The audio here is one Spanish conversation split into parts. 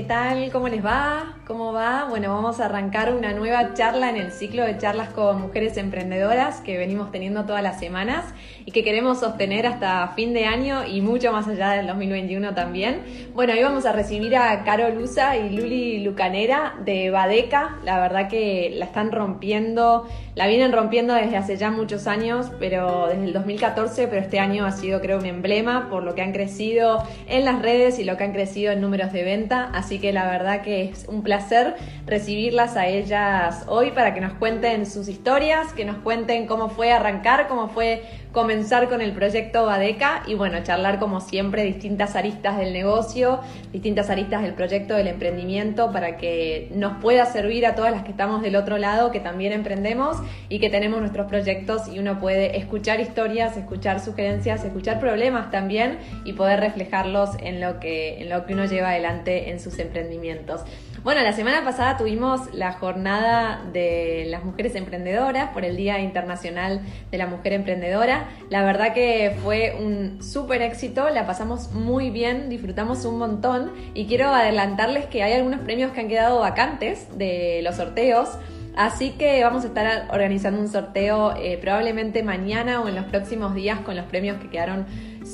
¿qué tal? ¿Cómo les va? ¿Cómo va? Bueno, vamos a arrancar una nueva charla en el ciclo de charlas con mujeres emprendedoras que venimos teniendo todas las semanas y que queremos sostener hasta fin de año y mucho más allá del 2021 también. Bueno, hoy vamos a recibir a Caro Luza y Luli Lucanera de Badeca. La verdad que la están rompiendo, la vienen rompiendo desde hace ya muchos años, pero desde el 2014, pero este año ha sido creo un emblema por lo que han crecido en las redes y lo que han crecido en números de venta. Así que la verdad que es un placer recibirlas a ellas hoy para que nos cuenten sus historias, que nos cuenten cómo fue arrancar, cómo fue comenzar con el proyecto Badeca y bueno, charlar como siempre distintas aristas del negocio, distintas aristas del proyecto del emprendimiento para que nos pueda servir a todas las que estamos del otro lado, que también emprendemos y que tenemos nuestros proyectos y uno puede escuchar historias, escuchar sugerencias, escuchar problemas también y poder reflejarlos en lo que, en lo que uno lleva adelante en sus emprendimientos. Bueno, la semana pasada tuvimos la jornada de las mujeres emprendedoras por el Día Internacional de la Mujer Emprendedora. La verdad que fue un súper éxito, la pasamos muy bien, disfrutamos un montón y quiero adelantarles que hay algunos premios que han quedado vacantes de los sorteos. Así que vamos a estar organizando un sorteo eh, probablemente mañana o en los próximos días con los premios que quedaron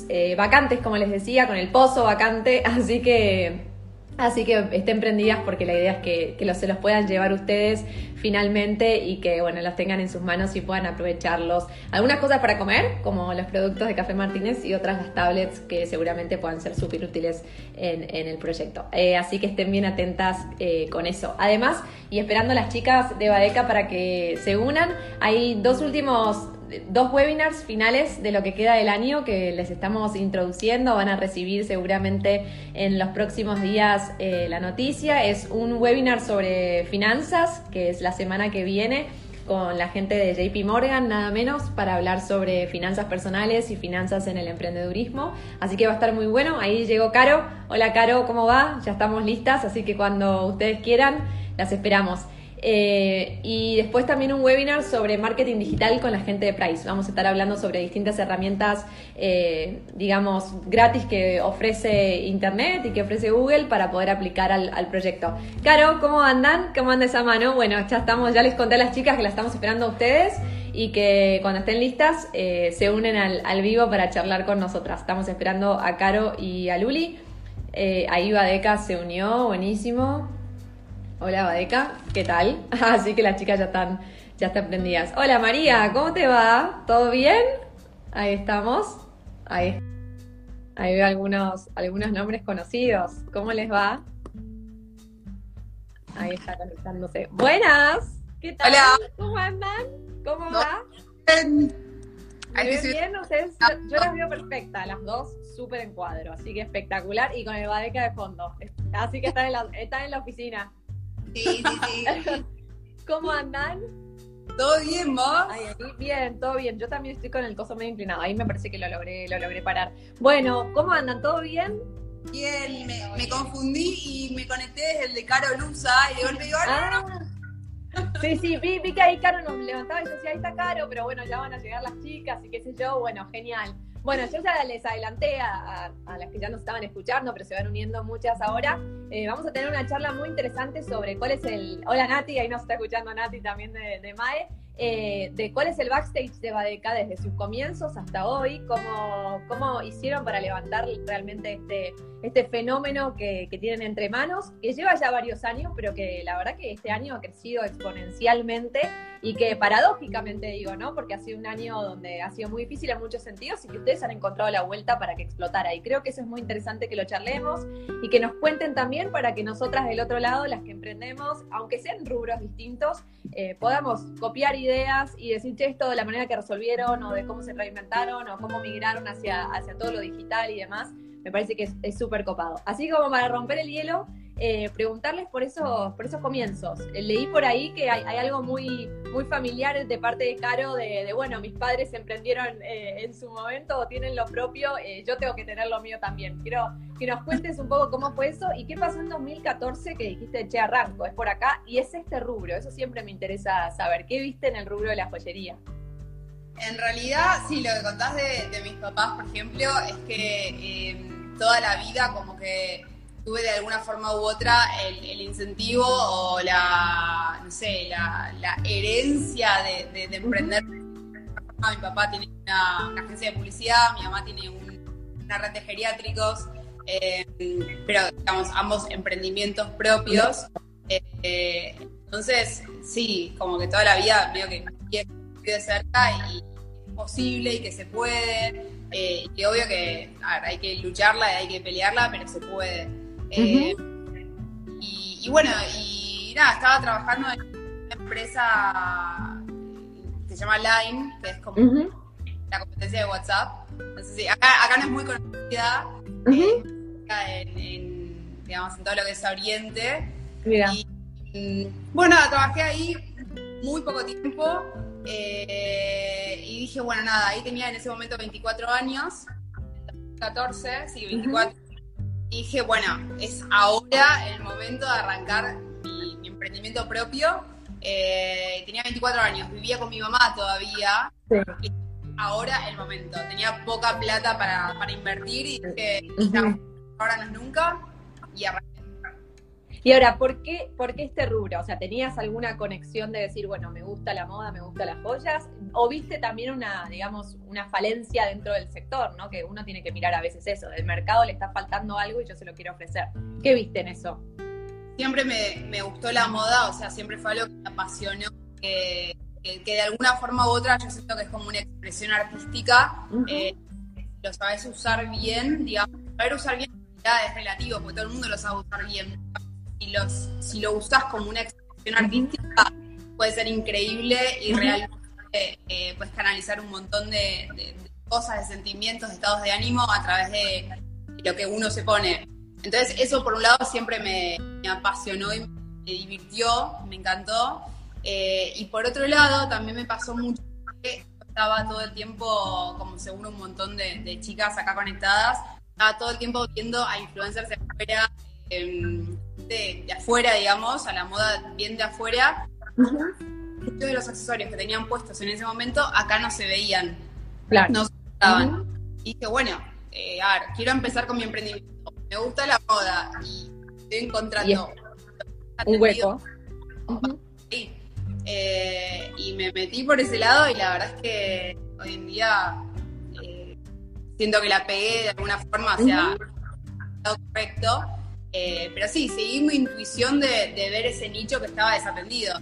eh, vacantes, como les decía, con el pozo vacante. Así que Así que estén prendidas porque la idea es que, los, se los puedan llevar ustedes finalmente y que bueno, los tengan en sus manos y puedan aprovecharlos. Algunas cosas para comer, como los productos de Café Martínez y otras las tablets que seguramente puedan ser súper útiles en, el proyecto. Eh, así que estén bien atentas eh, con eso. Además, y esperando a las chicas de Badeca para que se unan, hay dos últimos dos webinars finales de lo que queda del año que les estamos introduciendo. Van a recibir seguramente en los próximos días eh, la noticia. Es un webinar sobre finanzas, que es la semana que viene con la gente de JP Morgan, nada menos, para hablar sobre finanzas personales y finanzas en el emprendedurismo. Así que va a estar muy bueno. Ahí llegó Caro. Hola Caro, ¿cómo va? Ya estamos listas, así que cuando ustedes quieran, las esperamos. Eh, y después también un webinar sobre marketing digital con la gente de Price. Vamos a estar hablando sobre distintas herramientas, eh, digamos, gratis que ofrece Internet y que ofrece Google para poder aplicar al, proyecto. Caro, ¿cómo andan? ¿Cómo anda esa mano? Bueno, ya estamos, ya les conté a las chicas que la estamos esperando a ustedes y que cuando estén listas eh, se unen al, al, vivo para charlar con nosotras. Estamos esperando a Caro y a Luli. ahí Badeca se unió, buenísimo. Hola, Badeca, ¿qué tal? Así que las chicas ya están, ya están prendidas. Hola, María, ¿cómo te va? ¿Todo bien? Ahí estamos. Ahí, ahí veo algunos, algunos nombres conocidos. ¿Cómo les va? Ahí está conectándose. Buenas, ¿qué tal? Hola. ¿Cómo andan? ¿Cómo va? Bien. ¿Me bien? Ustedes, yo las veo perfectas, las dos súper en cuadro, así que espectacular y con el Badeca de fondo. Así que están en la, están en la oficina. Sí, sí, sí. ¿Cómo andan? ¿Todo bien, vos? bien, todo bien. Yo también estoy con el coso medio inclinado. Ahí me parece que lo logré, lo logré parar. Bueno, ¿cómo andan? ¿Todo bien? Bien, me, confundí y me conecté desde el de Caro Luza y de golpe digo, ah, Sí, sí, vi, vi, que ahí Caro nos levantaba y yo decía, ahí está Caro, pero bueno, ya van a llegar las chicas y qué sé yo, bueno, genial. Bueno, yo ya les adelanté a, las que ya nos estaban escuchando, pero se van uniendo muchas ahora. Eh, vamos a tener una charla muy interesante sobre cuál es el. Hola Nati, ahí nos está escuchando Nati también de, de MAE. Eh, de cuál es el backstage de Badeca desde sus comienzos hasta hoy, cómo, cómo hicieron para levantar realmente este, este fenómeno que, que, tienen entre manos, que lleva ya varios años, pero que la verdad que este año ha crecido exponencialmente y que paradójicamente digo, ¿no? Porque ha sido un año donde ha sido muy difícil en muchos sentidos y que ustedes han encontrado la vuelta para que explotara. Y creo que eso es muy interesante que lo charlemos y que nos cuenten también para que nosotras del otro lado, las que emprendemos, aunque sean rubros distintos, eh, podamos copiar ideas y decir, che, esto de la manera que resolvieron o de cómo se reinventaron o cómo migraron hacia, hacia todo lo digital y demás. Me parece que es súper copado. Así como para romper el hielo, eh, preguntarles por esos, por esos comienzos. Eh, leí por ahí que hay, algo muy, muy familiar de parte de Caro de, bueno, mis padres emprendieron eh, en su momento o tienen lo propio, yo tengo que tener lo mío también. Quiero que nos cuentes un poco cómo fue eso y qué pasó en 2014 que dijiste, che, arranco, es por acá y es este rubro. Eso siempre me interesa saber. ¿Qué viste en el rubro de la joyería? En realidad, sí, lo que contás de, mis papás, por ejemplo, es que toda la vida como que tuve de alguna forma u otra el, incentivo o la, no sé, la, herencia de, emprender. Mi papá tiene una, agencia de publicidad, mi mamá tiene una red de geriátricos, eh, pero digamos, ambos emprendimientos propios. Eh, entonces, sí, como que toda la vida veo que de cerca y es posible y que se puede. Eh, y obvio que hay que lucharla, y hay que pelearla, pero se puede. Eh, y, bueno, y nada, estaba trabajando en una empresa que se llama Line, que es como la competencia de WhatsApp. acá, no es muy conocida, eh, en, digamos, en todo lo que es Oriente. Y, bueno, trabajé ahí muy poco tiempo eh, y dije, bueno, nada, ahí tenía en ese momento 24 años, 14, sí, 24. Dije, bueno, es ahora el momento de arrancar mi, emprendimiento propio. Eh, tenía 24 años, vivía con mi mamá todavía. Ahora el momento. Tenía poca plata para, para invertir y dije, ahora no es nunca. Y arranqué y ahora, ¿por qué, ¿por qué este rubro? O sea, ¿tenías alguna conexión de decir, bueno, me gusta la moda, me gustan las joyas? ¿O viste también una, digamos, una falencia dentro del sector, ¿no? Que uno tiene que mirar a veces eso, del mercado le está faltando algo y yo se lo quiero ofrecer. ¿Qué viste en eso? Siempre me, gustó la moda, o sea, siempre fue algo que me apasionó, que, de alguna forma u otra yo siento que es como una expresión artística. Eh, lo sabes usar bien, digamos, saber usar bien es relativo, porque todo el mundo lo sabe usar bien si, los, si lo usas como una expresión artística, puede ser increíble y realmente eh, puedes canalizar un montón de, cosas, de sentimientos, de estados de ánimo a través de, lo que uno se pone. Entonces, eso por un lado siempre me, apasionó y me divirtió, me encantó. Eh, y por otro lado, también me pasó mucho que estaba todo el tiempo, como seguro un montón de, chicas acá conectadas, estaba todo el tiempo viendo a influencers de afuera, em, de, afuera, digamos, a la moda bien de afuera, muchos de los accesorios que tenían puestos en ese momento acá no se veían. Claro. No se estaban. Y dije, bueno, eh, a ver, quiero empezar con mi emprendimiento. Me gusta la moda y estoy encontrando un hueco. Eh, y me metí por ese lado y la verdad es que hoy en día eh, siento que la pegué de alguna forma hacia lado correcto. Eh, pero sí, seguí mi intuición de, de ver ese nicho que estaba desatendido.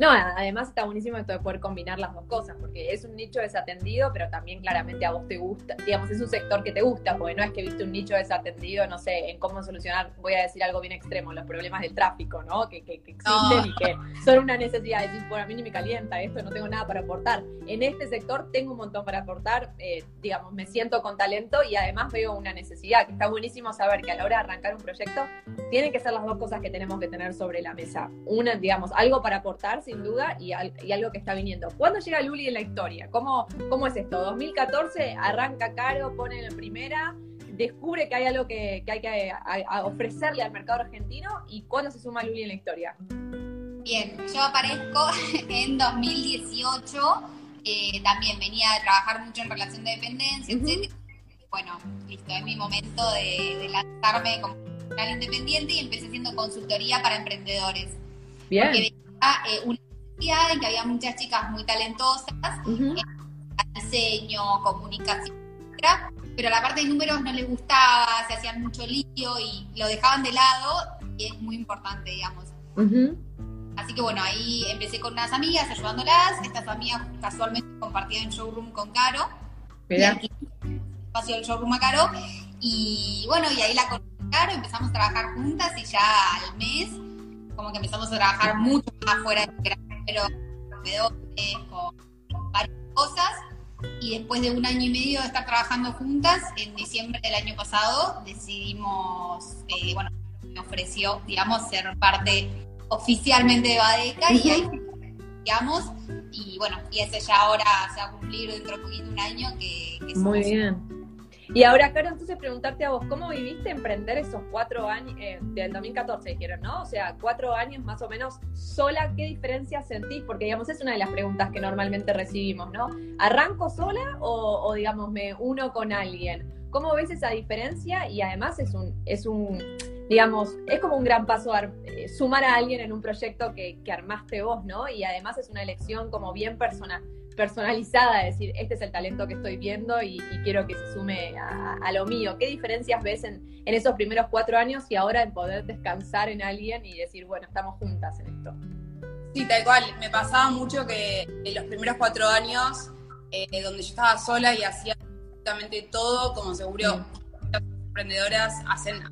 No, además está buenísimo esto de poder combinar las dos cosas, porque es un nicho desatendido, pero también claramente a vos te gusta, digamos, es un sector que te gusta, porque no es que viste un nicho desatendido, no sé, en cómo solucionar, voy a decir algo bien extremo, los problemas del tráfico, ¿no? Que, que, existen y que son una necesidad. de Decir, bueno, a mí ni me calienta esto, no tengo nada para aportar. En este sector tengo un montón para aportar, eh, digamos, me siento con talento y además veo una necesidad, que está buenísimo saber que a la hora de arrancar un proyecto, tienen que ser las dos cosas que tenemos que tener sobre la mesa. Una, digamos, algo para aportar, sin duda y, algo que está viniendo. ¿Cuándo llega Luli en la historia? ¿Cómo, cómo es esto? 2014 arranca Caro, pone en primera, descubre que hay algo que, hay que ofrecerle al mercado argentino y ¿cuándo se suma Luli en la historia? Bien, yo aparezco en 2018, eh, también venía a trabajar mucho en relación de dependencia, etc. Bueno, listo, es mi momento de, lanzarme como canal independiente y empecé haciendo consultoría para emprendedores. Bien. Porque eh, una en que había muchas chicas muy talentosas, uh diseño, comunicación, etc. Pero la parte de números no les gustaba, se hacían mucho lío y lo dejaban de lado y es muy importante, digamos. Así que bueno, ahí empecé con unas amigas ayudándolas. Estas amigas casualmente compartían showroom con Caro. Espacio del showroom a Caro. Y bueno, y ahí la conocí Caro, empezamos a trabajar juntas y ya al mes como que empezamos a trabajar mucho más fuera de pero con, con varias cosas. Y después de un año y medio de estar trabajando juntas, en diciembre del año pasado decidimos, eh, bueno, me ofreció, digamos, ser parte oficialmente de Badeca y ahí digamos, y bueno, y ese ya ahora se va a cumplir dentro de un año que, que Muy bien. Y ahora, Caro, entonces preguntarte a vos, ¿cómo viviste emprender esos cuatro años, eh, del 2014 dijeron, ¿no? O sea, cuatro años más o menos sola, ¿qué diferencia sentís? Porque, digamos, es una de las preguntas que normalmente recibimos, ¿no? ¿Arranco sola o, digamos, me uno con alguien? ¿cómo ves esa diferencia? Y además es un, es un digamos, es como un gran paso eh, sumar a alguien en un proyecto que, armaste vos, ¿no? Y además es una elección como bien personal personalizada, decir, este es el talento que estoy viendo y, quiero que se sume a, lo mío. ¿Qué diferencias ves en, en, esos primeros cuatro años y ahora en poder descansar en alguien y decir, bueno, estamos juntas en esto? Sí, tal cual. Me pasaba mucho que en los primeros cuatro años, eh, donde yo estaba sola y hacía absolutamente todo, como seguro las emprendedoras hacen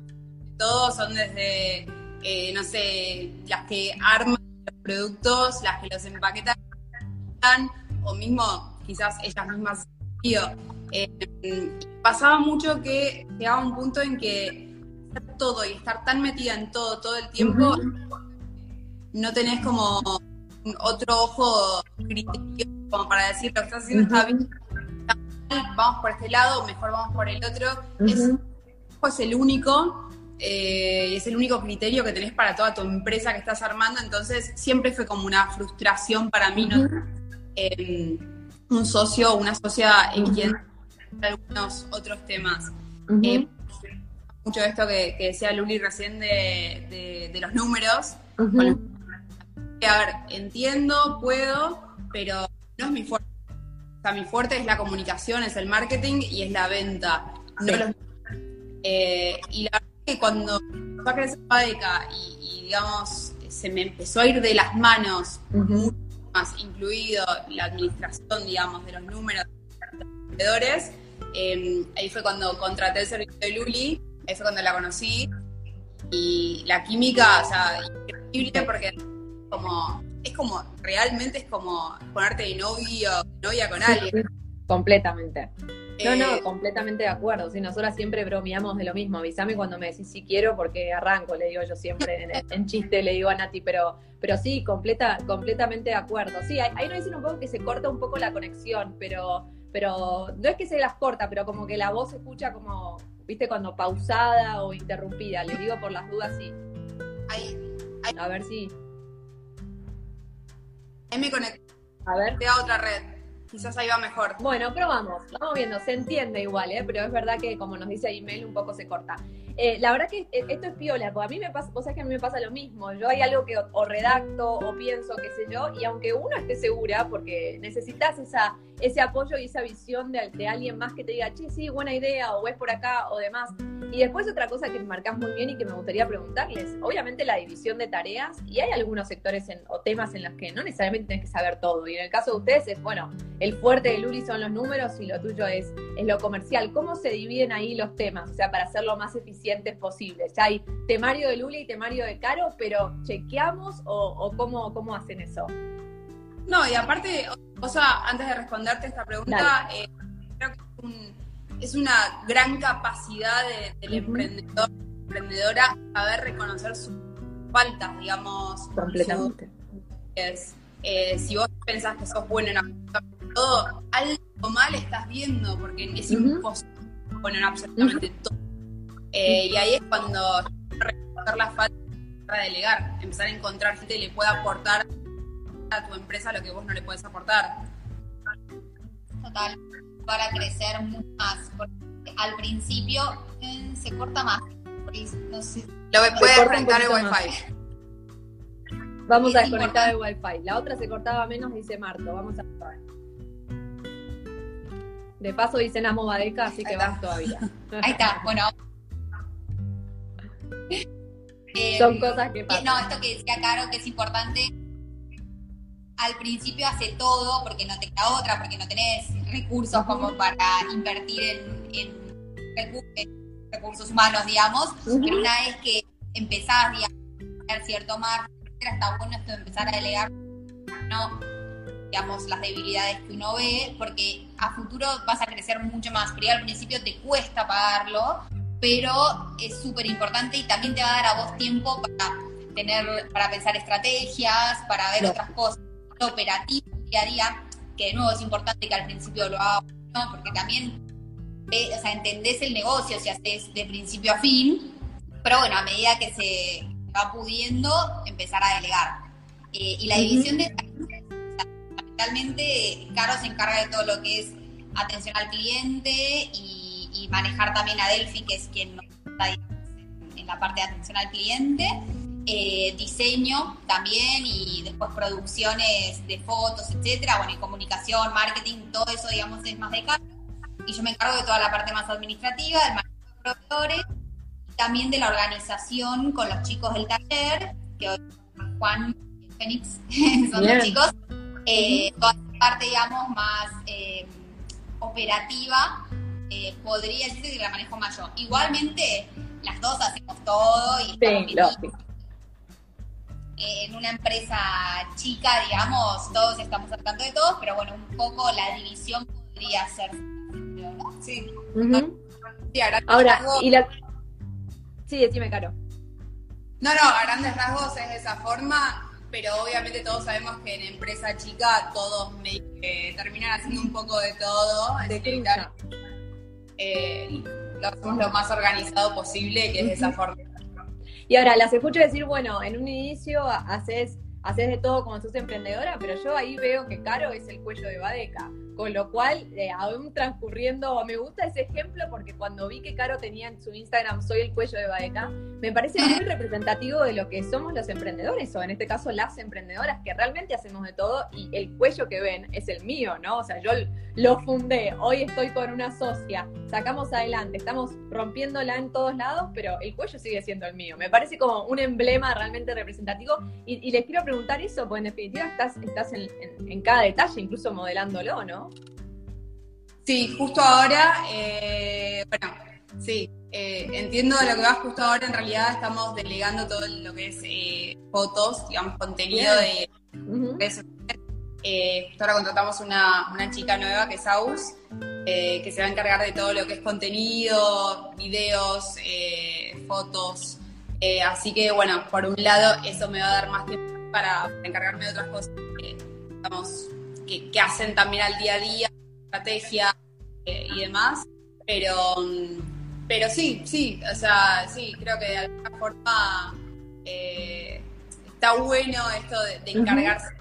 todo, son desde, eh, no sé, las que arman los productos, las que los empaquetan, o mismo quizás ellas mismas. Eh, pasaba mucho que llegaba un punto en que todo y estar tan metida en todo todo el tiempo, no tenés como otro ojo criterio como para decir lo que estás haciendo está bien, vamos por este lado, mejor vamos por el otro. es, el único, eh, es el único criterio que tenés para toda tu empresa que estás armando, entonces siempre fue como una frustración para mí, ¿no? Eh, un socio o una socia en quien algunos otros temas. Eh, mucho de esto que, decía Luli recién de, los números. a ver, entiendo, puedo, pero no es mi fuerte. O sea, mi fuerte es la comunicación, es el marketing y es la venta. Eh, y la verdad es que cuando fue a crecer Padeca y, digamos, se me empezó a ir de las manos, mucho más incluido la administración, digamos, de los números de los vendedores, em, ahí fue cuando contraté el servicio de Luli, ahí fue cuando la conocí. Y la química, o sea, increíble porque como es como, realmente es como ponerte de novio, novia con alguien. completamente. No, no, eh, completamente de acuerdo. Si nosotras siempre bromeamos de lo mismo. Avísame cuando me decís si quiero, porque arranco, le digo yo siempre en, chiste, le digo a Nati, pero, pero sí, completa, completamente de acuerdo. Sí, ahí, nos dicen un poco que se corta un poco la conexión, pero, pero no es que se las corta, pero como que la voz se escucha como, viste, cuando pausada o interrumpida. Le digo por las dudas, sí. A ver si. Ahí me conecté. A ver. a otra red. Quizás ahí va mejor. Bueno, probamos. Vamos viendo. Se entiende igual, ¿eh? Pero es verdad que, como nos dice email, un poco se corta. Eh, la verdad que eh, esto es piola, porque a mí me pasa, vos sabés que a mí me pasa lo mismo. Yo hay algo que o, redacto o pienso, qué sé yo, y aunque uno esté segura, porque necesitas esa, ese apoyo y esa visión de, de alguien más que te diga, che, sí, buena idea, o ves por acá, o demás. Y después otra cosa que marcás muy bien y que me gustaría preguntarles, obviamente la división de tareas, y hay algunos sectores en, o temas en los que no necesariamente tenés que saber todo. Y en el caso de ustedes es, bueno, el fuerte de Luli son los números y lo tuyo es, es lo comercial. ¿Cómo se dividen ahí los temas? O sea, para hacerlo más eficiente posibles. Ya hay temario de Luli y temario de Caro, pero ¿chequeamos o, cómo, hacen eso? No, y aparte, o sea, antes de responderte esta pregunta, eh, creo que es, una gran capacidad del emprendedor, emprendedora, saber reconocer sus faltas, digamos. Completamente. es, eh, si vos pensás que sos bueno en todo, algo mal estás viendo, porque es imposible en absolutamente todo eh, y ahí es cuando reconocer la falta para delegar, empezar a encontrar gente que le pueda aportar a tu empresa lo que vos no le puedes aportar. Total, para crecer mucho más. Porque al principio eh, se corta más. No sé. Lo puede desconectar el wifi. Vamos a desconectar el wifi. La otra se cortaba menos, dice Marto. Vamos a ver. De paso dicen amo Badeca, así que vas todavía. Ahí está, bueno, Son eh, cosas que pasan. No, esto que decía Caro, que es importante, al principio hace todo porque no te queda otra, porque no tenés recursos como para invertir en, recursos humanos, digamos, pero una vez que empezás, a tener cierto margen, está bueno esto de empezar a delegar, ¿no? digamos, las debilidades que uno ve, porque a futuro vas a crecer mucho más, pero al principio te cuesta pagarlo, pero es súper importante y también te va a dar a vos tiempo para tener, para pensar estrategias, para ver otras cosas, operativo día a día, que de nuevo es importante que al principio lo hagas, ¿no? porque también eh, o sea, entendés el negocio si haces de principio a fin, pero bueno, a medida que se va pudiendo, empezar a delegar. Eh, y la división de fundamentalmente Caro se encarga de todo lo que es atención al cliente y y manejar también a Delphi, que es quien nos está en la parte de atención al cliente. Eh, diseño también y después producciones de fotos, etcétera, bueno, y comunicación, marketing, todo eso, digamos, es más de casa. Y yo me encargo de toda la parte más administrativa, del manejo de proveedores, y también de la organización con los chicos del taller, que hoy Juan y Fénix son los chicos. Eh, toda la parte, digamos, más eh, operativa, podría decirse que la manejo más yo. Igualmente, las dos hacemos todo y sí, lógico en una empresa chica, digamos, todos estamos tratando de todos, pero bueno, un poco la división podría ser, ¿no? Sí. ahora, y la... Sí, decime, Caro. No, no, a grandes rasgos es de esa forma, pero obviamente todos sabemos que en empresa chica todos me, terminan haciendo un poco de todo. De eh, lo hacemos lo más organizado posible, que es de esa forma. Y ahora las escucho decir, bueno, en un inicio haces, haces de todo como sos emprendedora, pero yo ahí veo que Caro es el cuello de Badeca. Con lo cual, eh, aún transcurriendo, me gusta ese ejemplo porque cuando vi que Caro tenía en su Instagram Soy el cuello de Baeca, me parece muy representativo de lo que somos los emprendedores, o en este caso las emprendedoras, que realmente hacemos de todo y el cuello que ven es el mío, ¿no? O sea, yo lo fundé, hoy estoy con una socia, sacamos adelante, estamos rompiéndola en todos lados, pero el cuello sigue siendo el mío. Me parece como un emblema realmente representativo y, les quiero preguntar eso, porque en definitiva estás, estás en cada detalle, incluso modelándolo, ¿no? Sí, justo ahora, eh, bueno, sí, eh, entiendo de lo que vas justo ahora, en realidad estamos delegando todo lo que es eh, fotos, digamos, contenido de justo ahora contratamos una, una, chica nueva que es Aus, que se va a encargar de todo lo que es contenido, videos, fotos. así que bueno, por un lado eso me va a dar más tiempo para, encargarme de otras cosas que, que hacen también al día a día estrategia eh, y demás, pero, pero sí, sí, o sea, sí, creo que de alguna forma eh, está bueno esto de, encargarse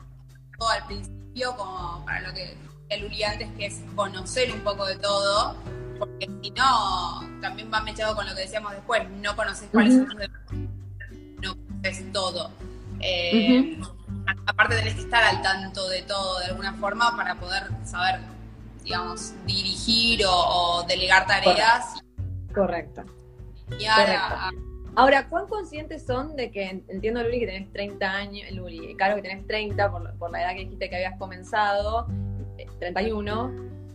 todo al principio, como para lo que el Uli antes, que es conocer un poco de todo, porque si no, también va mechado con lo que decíamos después, no conoces cuáles son los no conoces todo. Eh, aparte tenés que estar al tanto de todo de alguna forma para poder saber digamos, dirigir o, delegar tareas. Correcto. Y ahora, ahora, ¿cuán conscientes son de que, entiendo Luli que tenés 30 años, Luli, Caro que tenés 30 por, por la edad que dijiste que habías comenzado, 31,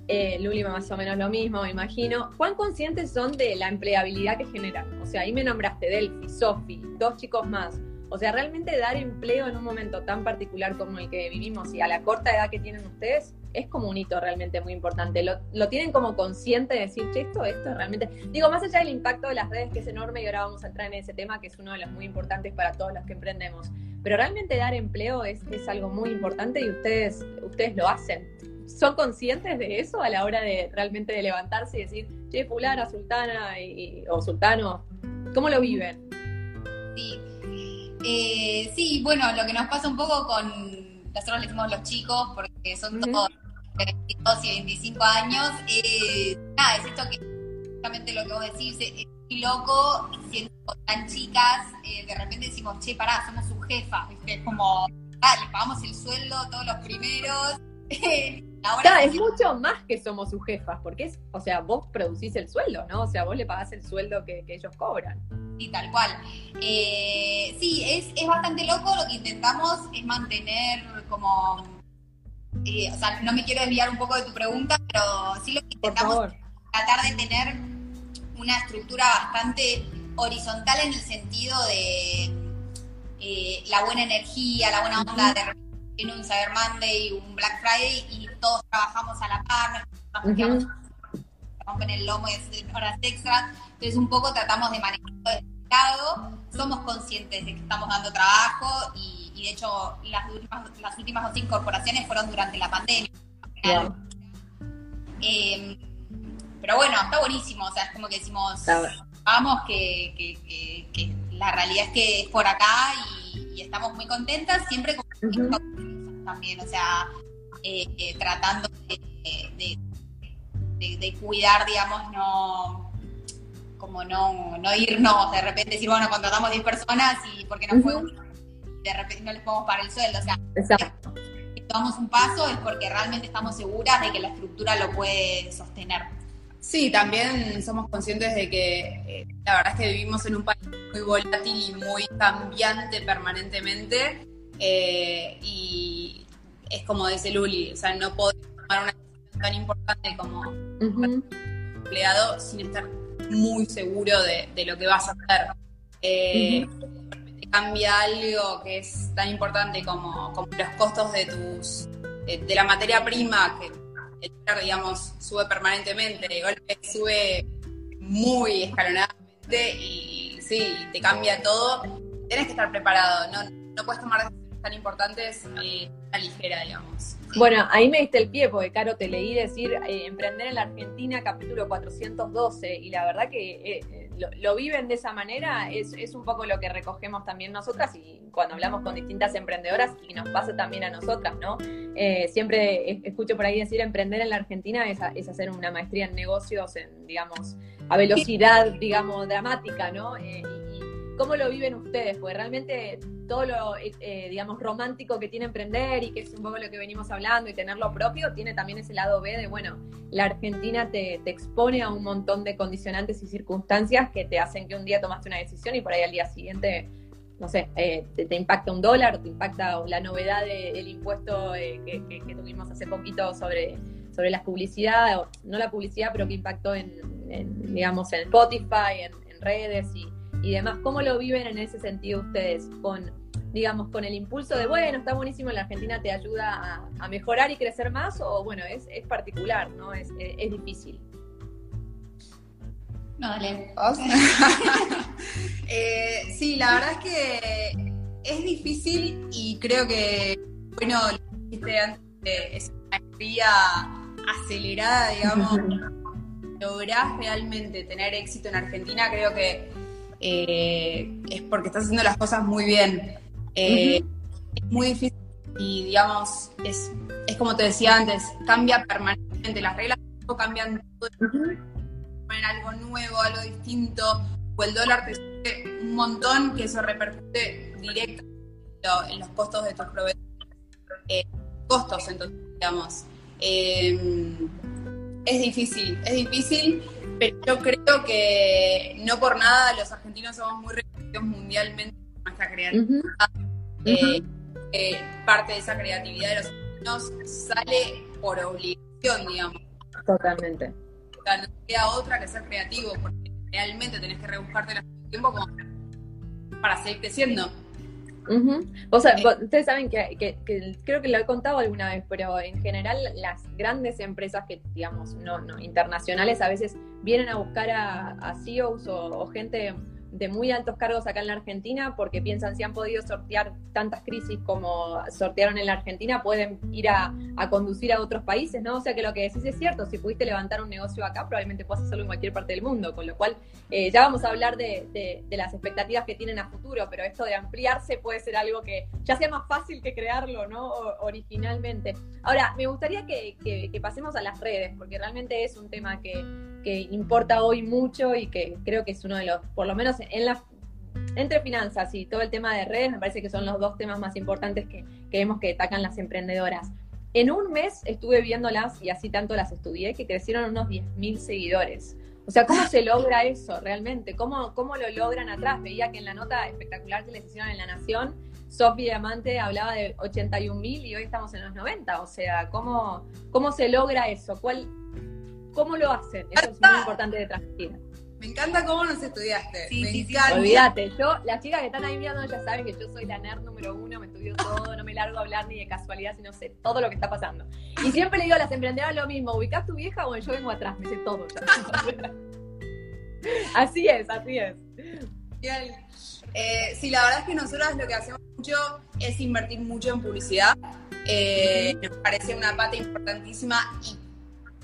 eh, eh, Luli más o menos lo mismo, me imagino. ¿Cuán conscientes son de la empleabilidad que generan? O sea, ahí me nombraste Delphi, Sofi, dos chicos más. O sea, realmente dar empleo en un momento tan particular como el que vivimos y a la corta edad que tienen ustedes es como un hito realmente muy importante. Lo, tienen como consciente de decir, che, esto, esto realmente. Digo, más allá del impacto de las redes, que es enorme, y ahora vamos a entrar en ese tema, que es uno de los muy importantes para todos los que emprendemos. Pero realmente dar empleo es, es algo muy importante y ustedes, ustedes lo hacen. ¿Son conscientes de eso a la hora de realmente de levantarse y decir, che, fulana, sultana o sultano? ¿Cómo lo viven? Sí. Eh, sí, bueno, lo que nos pasa un poco con, nosotros le decimos los chicos, porque son todos de 22 y 25 años, eh, nada, es esto que justamente lo que vos decís, es muy loco, siendo tan chicas, eh, de repente decimos, che, pará, somos sus jefas, Es como, ah, le pagamos el sueldo todos los primeros. Ahora es mucho más que somos sus jefas, porque es, o sea, vos producís el sueldo, ¿no? O sea, vos le pagás el sueldo que, ellos cobran. Sí, tal cual. Eh, sí, es, es bastante loco, lo que intentamos es mantener como eh, o sea, no me quiero desviar un poco de tu pregunta, pero sí lo que intentamos es tratar de tener una estructura bastante horizontal en el sentido de eh, la buena energía, la buena onda, de repente tiene un Cyber Monday, un Black Friday y todos trabajamos a la par, nos rompen el lomo y hacen horas extras, entonces un poco tratamos de manejarlo de este lado, somos conscientes de que estamos dando trabajo y de hecho las últimas, las últimas dos incorporaciones fueron durante la pandemia. Em, pero bueno, está buenísimo, o sea, es como que decimos, vamos, que, la realidad es que es por acá y, estamos muy contentas, siempre con también, o sea, eh, eh, tratando de, de, cuidar, digamos, no como no, no irnos de repente decir, bueno, contratamos 10 personas y porque no fue uno, de repente no les podemos pagar el sueldo. O sea, Exacto. si tomamos un paso es porque realmente estamos seguras de que la estructura lo puede sostener. Sí, también somos conscientes de que eh, la verdad es que vivimos en un país muy volátil y muy cambiante permanentemente. Eh, y es como dice Luli, o sea, no podemos tomar una decisión tan importante como empleado sin estar muy seguro de, lo que vas a hacer. Eh, cambia algo que es tan importante como, como los costos de tus de la materia prima que el dólar, digamos, sube permanentemente, de golpe sube muy escalonadamente y sí, te cambia todo. Tienes que estar preparado, no, no puedes tomar decisiones tan importantes eh, a ligera, digamos. Bueno, ahí me diste el pie, porque Caro, te leí decir eh, Emprender en la Argentina, capítulo 412, y la verdad que eh, lo, viven de esa manera, es, es, un poco lo que recogemos también nosotras y cuando hablamos con distintas emprendedoras y nos pasa también a nosotras, ¿no? Eh, siempre escucho por ahí decir emprender en la Argentina es, es, hacer una maestría en negocios, en, digamos, a velocidad, digamos, dramática, ¿no? Eh, ¿Cómo lo viven ustedes? Porque realmente todo lo, eh, digamos, romántico que tiene emprender y que es un poco lo que venimos hablando y tener lo propio, tiene también ese lado B de, bueno, la Argentina te, expone a un montón de condicionantes y circunstancias que te hacen que un día tomaste una decisión y por ahí al día siguiente, no sé, eh, te, impacta un dólar, te impacta la novedad del impuesto que, tuvimos hace poquito sobre, sobre las publicidades, no la publicidad, pero que impactó en, digamos, en Spotify, en, en redes y y demás. ¿Cómo lo viven en ese sentido ustedes? Con, digamos, con el impulso de, bueno, está buenísimo, la Argentina te ayuda a, mejorar y crecer más, o bueno, es, es particular, ¿no? Es, es, difícil. No, dale. eh, sí, la verdad es que es difícil y creo que, bueno, lo dijiste antes, es una maestría acelerada, digamos. lográs realmente tener éxito en Argentina, creo que eh, es porque estás haciendo las cosas muy bien. Eh, es muy difícil y, digamos, es, es como te decía antes, cambia permanentemente. Las reglas cambian todo. Poner algo nuevo, algo distinto, o el dólar te sube un montón, que eso repercute directamente en los costos de tus proveedores. Eh, costos, entonces, digamos. es difícil, es difícil pero yo creo que no por nada los argentinos somos muy reconocidos mundialmente por nuestra creatividad. Eh, eh, parte de esa creatividad de los argentinos sale por obligación, digamos. Totalmente. O sea, no queda otra que ser creativo, porque realmente tenés que rebuscarte el tiempo como para seguir creciendo. o sea, ustedes saben que, creo que lo he contado alguna vez, pero en general las grandes empresas que, digamos, no, no internacionales a veces vienen a buscar a, a CEOs o, gente de muy altos cargos acá en la Argentina porque piensan si han podido sortear tantas crisis como sortearon en la Argentina, pueden ir a, conducir a otros países, ¿no? O sea que lo que decís es cierto, si pudiste levantar un negocio acá, probablemente puedas hacerlo en cualquier parte del mundo, con lo cual eh, ya vamos a hablar de, las expectativas que tienen a futuro, pero esto de ampliarse puede ser algo que ya sea más fácil que crearlo, ¿no? originalmente. Ahora, me gustaría que, que pasemos a las redes, porque realmente es un tema que que importa hoy mucho y que creo que es uno de los, por lo menos en la, entre finanzas y todo el tema de redes, me parece que son los dos temas más importantes que, vemos que destacan las emprendedoras. En un mes estuve viéndolas y así tanto las estudié que crecieron unos 10.000 seguidores. O sea, ¿cómo se logra eso realmente? ¿Cómo, ¿Cómo lo logran atrás? Veía que en la nota espectacular que les hicieron en La Nación, Sofi Diamante hablaba de 81.000 y hoy estamos en los 90. O sea, ¿cómo, cómo se logra eso? ¿Cuál, ¿Cómo lo hacen? Eso es muy importante de transmitir. Me encanta cómo nos estudiaste. Sí, me sí, encanta. Olvídate, yo, las chicas que están ahí mirando ya saben que yo soy la nerd número uno, me estudio todo, no me largo a hablar ni de casualidad, sino sé todo lo que está pasando. Y siempre le digo a las emprendedoras lo mismo, ubicás tu vieja o yo vengo atrás, me sé todo así es, así es. Bien. Eh, sí, la verdad es que nosotros lo que hacemos mucho es invertir mucho en publicidad. Eh, nos parece una pata importantísima y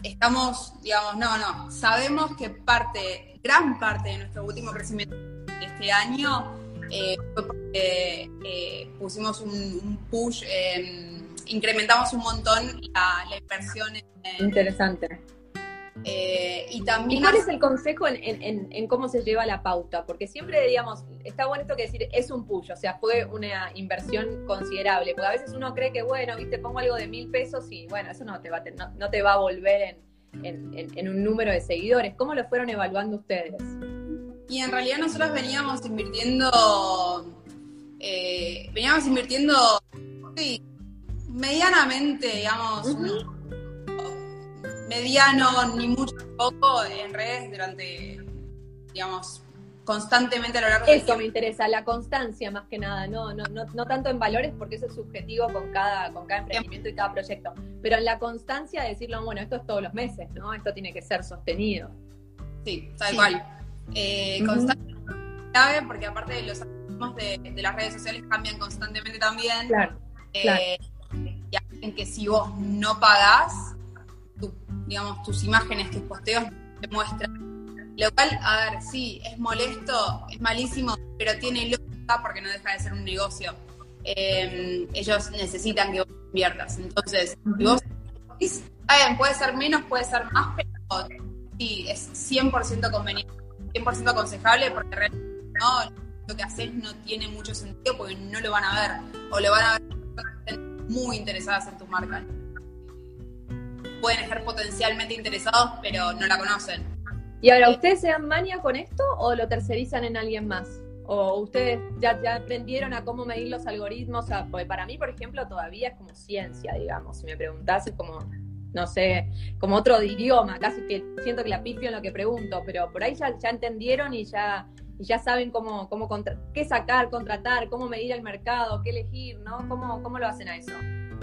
estamos, digamos, no, no, sabemos que parte, gran parte de nuestro último crecimiento de este año eh, fue porque eh, pusimos un, push, incrementamos un montón la, inversión en... Interesante. Eh, y también... ¿Y cuál es el consejo en, en, en, cómo se lleva la pauta? Porque siempre, digamos, está bueno esto que decir, es un push, o sea, fue una inversión considerable, porque a veces uno cree que, bueno, viste, pongo algo de mil pesos y, bueno, eso no te va, no, no te va a volver en, en, un número de seguidores. ¿Cómo lo fueron evaluando ustedes? Y en realidad nosotros veníamos invirtiendo, eh, veníamos invirtiendo, sí, medianamente, digamos, mediano, ni mucho poco en redes durante, digamos, constantemente a lo largo Eso me interesa, la constancia más que nada, no, no, no, no, tanto en valores porque eso es subjetivo con cada, con cada emprendimiento y cada proyecto, pero en la constancia de decirlo, bueno, esto es todos los meses, ¿no? Esto tiene que ser sostenido. Sí, tal cual. Eh, Constancia clave porque aparte de los algoritmos de, las redes sociales cambian constantemente también. Claro. Eh, y hacen que si vos no pagás, digamos, tus imágenes, tus posteos te muestran. Lo cual, a ver, sí, es molesto, es malísimo, pero tiene lógica porque no deja de ser un negocio. Em, ellos necesitan que vos inviertas. Entonces, si vos puede ser menos, puede ser más, pero sí, es 100% conveniente, 100% aconsejable porque realmente no, lo que haces no tiene mucho sentido porque no lo van a ver o lo van a ver muy interesadas en tu marca pueden estar potencialmente interesados, pero no la conocen. ¿Y ahora ustedes se dan mania con esto o lo tercerizan en alguien más? ¿O ustedes ya, ya aprendieron a cómo medir los algoritmos? O sea, para mí, por ejemplo, todavía es como ciencia, digamos. Si me preguntás, es como, no sé, como otro idioma. Casi que siento que la pifio en lo que pregunto, pero por ahí ya, ya entendieron y ya, y ya saben cómo, cómo qué sacar, contratar, cómo medir el mercado, qué elegir, ¿no? ¿Cómo, cómo lo hacen a eso?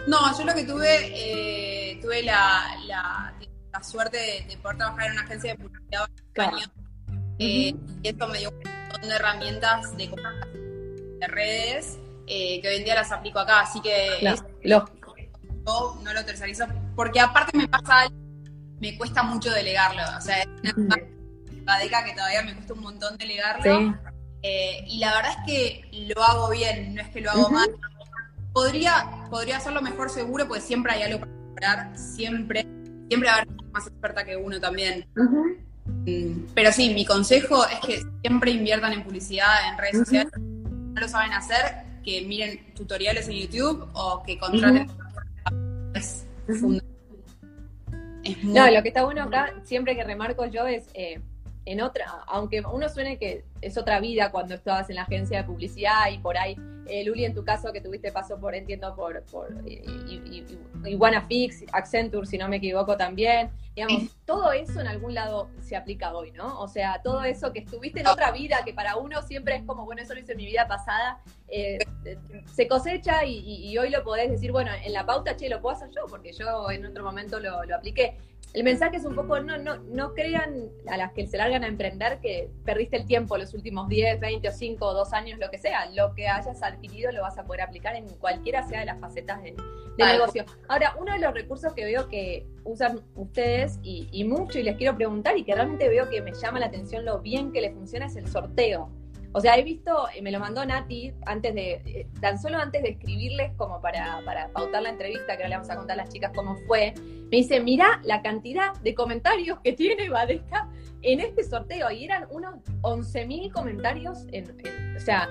No, yo lo que tuve, eh, tuve la, la, suerte de, poder trabajar en una agencia de publicidad eh, y esto me dio un montón de herramientas de de redes eh, que hoy en día las aplico acá, así que Yo no lo tercerizo, porque aparte me pasa me cuesta mucho delegarlo, o sea, es una década que todavía me cuesta un montón delegarlo. y la verdad es que lo hago bien, no es que lo hago mal, podría, podría hacerlo mejor seguro, porque siempre hay algo para mejorar, siempre, siempre va a haber más experta que uno también. Mm, pero sí, mi consejo es que siempre inviertan en publicidad en redes sociales. no lo saben hacer, que miren tutoriales en YouTube o que contraten. Es fundamental. No, lo que está bueno acá, siempre que remarco yo, es eh, en otra, aunque uno suene que es otra vida cuando estabas en la agencia de publicidad y por ahí eh, Luli, en tu caso, que tuviste paso por, entiendo, por, por Iguana Fix, Accenture, si no me equivoco también. Digamos, todo eso en algún lado se aplica hoy, ¿no? O sea, todo eso que estuviste en otra vida, que para uno siempre es como, bueno, eso lo hice en mi vida pasada, eh, se cosecha y, hoy lo podés decir, bueno, en la pauta, che, lo puedo hacer yo, porque yo en otro momento lo, lo apliqué el mensaje es un poco, no, no, no crean a las que se largan a emprender que perdiste el tiempo los últimos 10, 20 o 5 o 2 años, lo que sea. Lo que hayas adquirido lo vas a poder aplicar en cualquiera sea de las facetas de, negocio. Ahora, uno de los recursos que veo que usan ustedes y, y mucho, y les quiero preguntar, y que realmente veo que me llama la atención lo bien que les funciona, es el sorteo. O sea, he visto, me lo mandó Nati antes de, eh, tan solo antes de escribirles como para, para pautar la entrevista, que ahora le vamos a contar a las chicas cómo fue. Me dice, mira la cantidad de comentarios que tiene Badesca en este sorteo. Y eran unos 11.000 comentarios. o sea,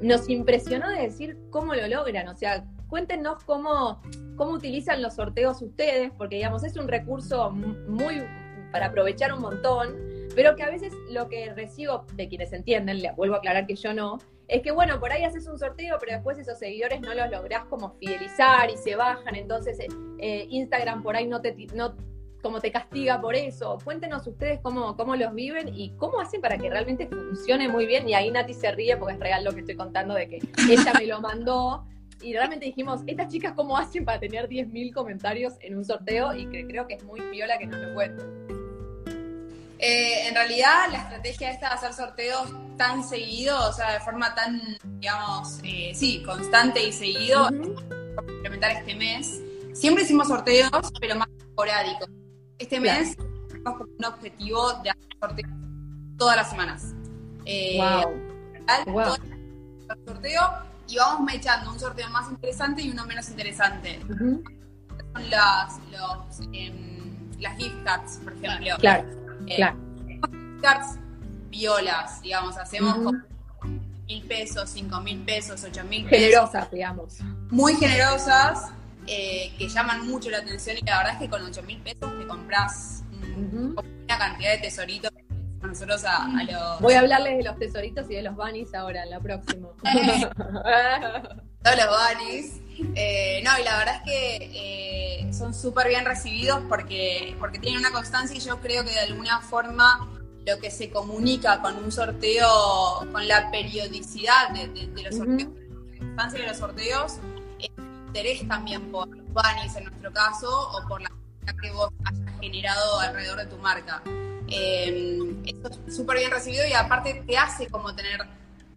nos impresionó de decir cómo lo logran. O sea, cuéntenos cómo, cómo utilizan los sorteos ustedes, porque digamos, es un recurso muy para aprovechar un montón pero que a veces lo que recibo de quienes entienden, le vuelvo a aclarar que yo no, es que bueno, por ahí haces un sorteo, pero después esos seguidores no los lográs como fidelizar y se bajan, entonces eh, Instagram por ahí no te, no, como te castiga por eso. Cuéntenos ustedes cómo, cómo los viven y cómo hacen para que realmente funcione muy bien. Y ahí Nati se ríe porque es real lo que estoy contando de que ella me lo mandó. Y realmente dijimos, estas chicas cómo hacen para tener 10.000 comentarios en un sorteo y que creo que es muy piola que nos lo cuenten. Eh, en realidad, la estrategia esta de hacer sorteos tan seguidos, o sea, de forma tan, digamos, eh, sí, constante y seguido, implementar este mes. Siempre hicimos sorteos, pero más esporádicos. Este mes tenemos como un objetivo de hacer sorteos todas las semanas. Eh, wow. sorteo y vamos mechando un sorteo más interesante y uno menos interesante. Son las, los, em, las gift cards, por ejemplo. Claro, claro. Gift cards violas, digamos, hacemos mil pesos, cinco mil pesos, ocho mil pesos. Generosas, digamos. Muy generosas, eh, que llaman mucho la atención y la verdad es que con ocho mil pesos te compras una cantidad de tesoritos nosotros a, los... Voy a hablarles de los tesoritos y de los bunnies ahora, en la próxima. Todos los bunnies. Eh, no, y la verdad es que eh, son súper bien recibidos porque, porque tienen una constancia y yo creo que de alguna forma lo que se comunica con un sorteo, con la periodicidad de, los sorteos, la constancia de los sorteos, es interés también por los bunnies en nuestro caso o por la que vos hayas generado alrededor de tu marca. Eh, esto es súper bien recibido y aparte te hace como tener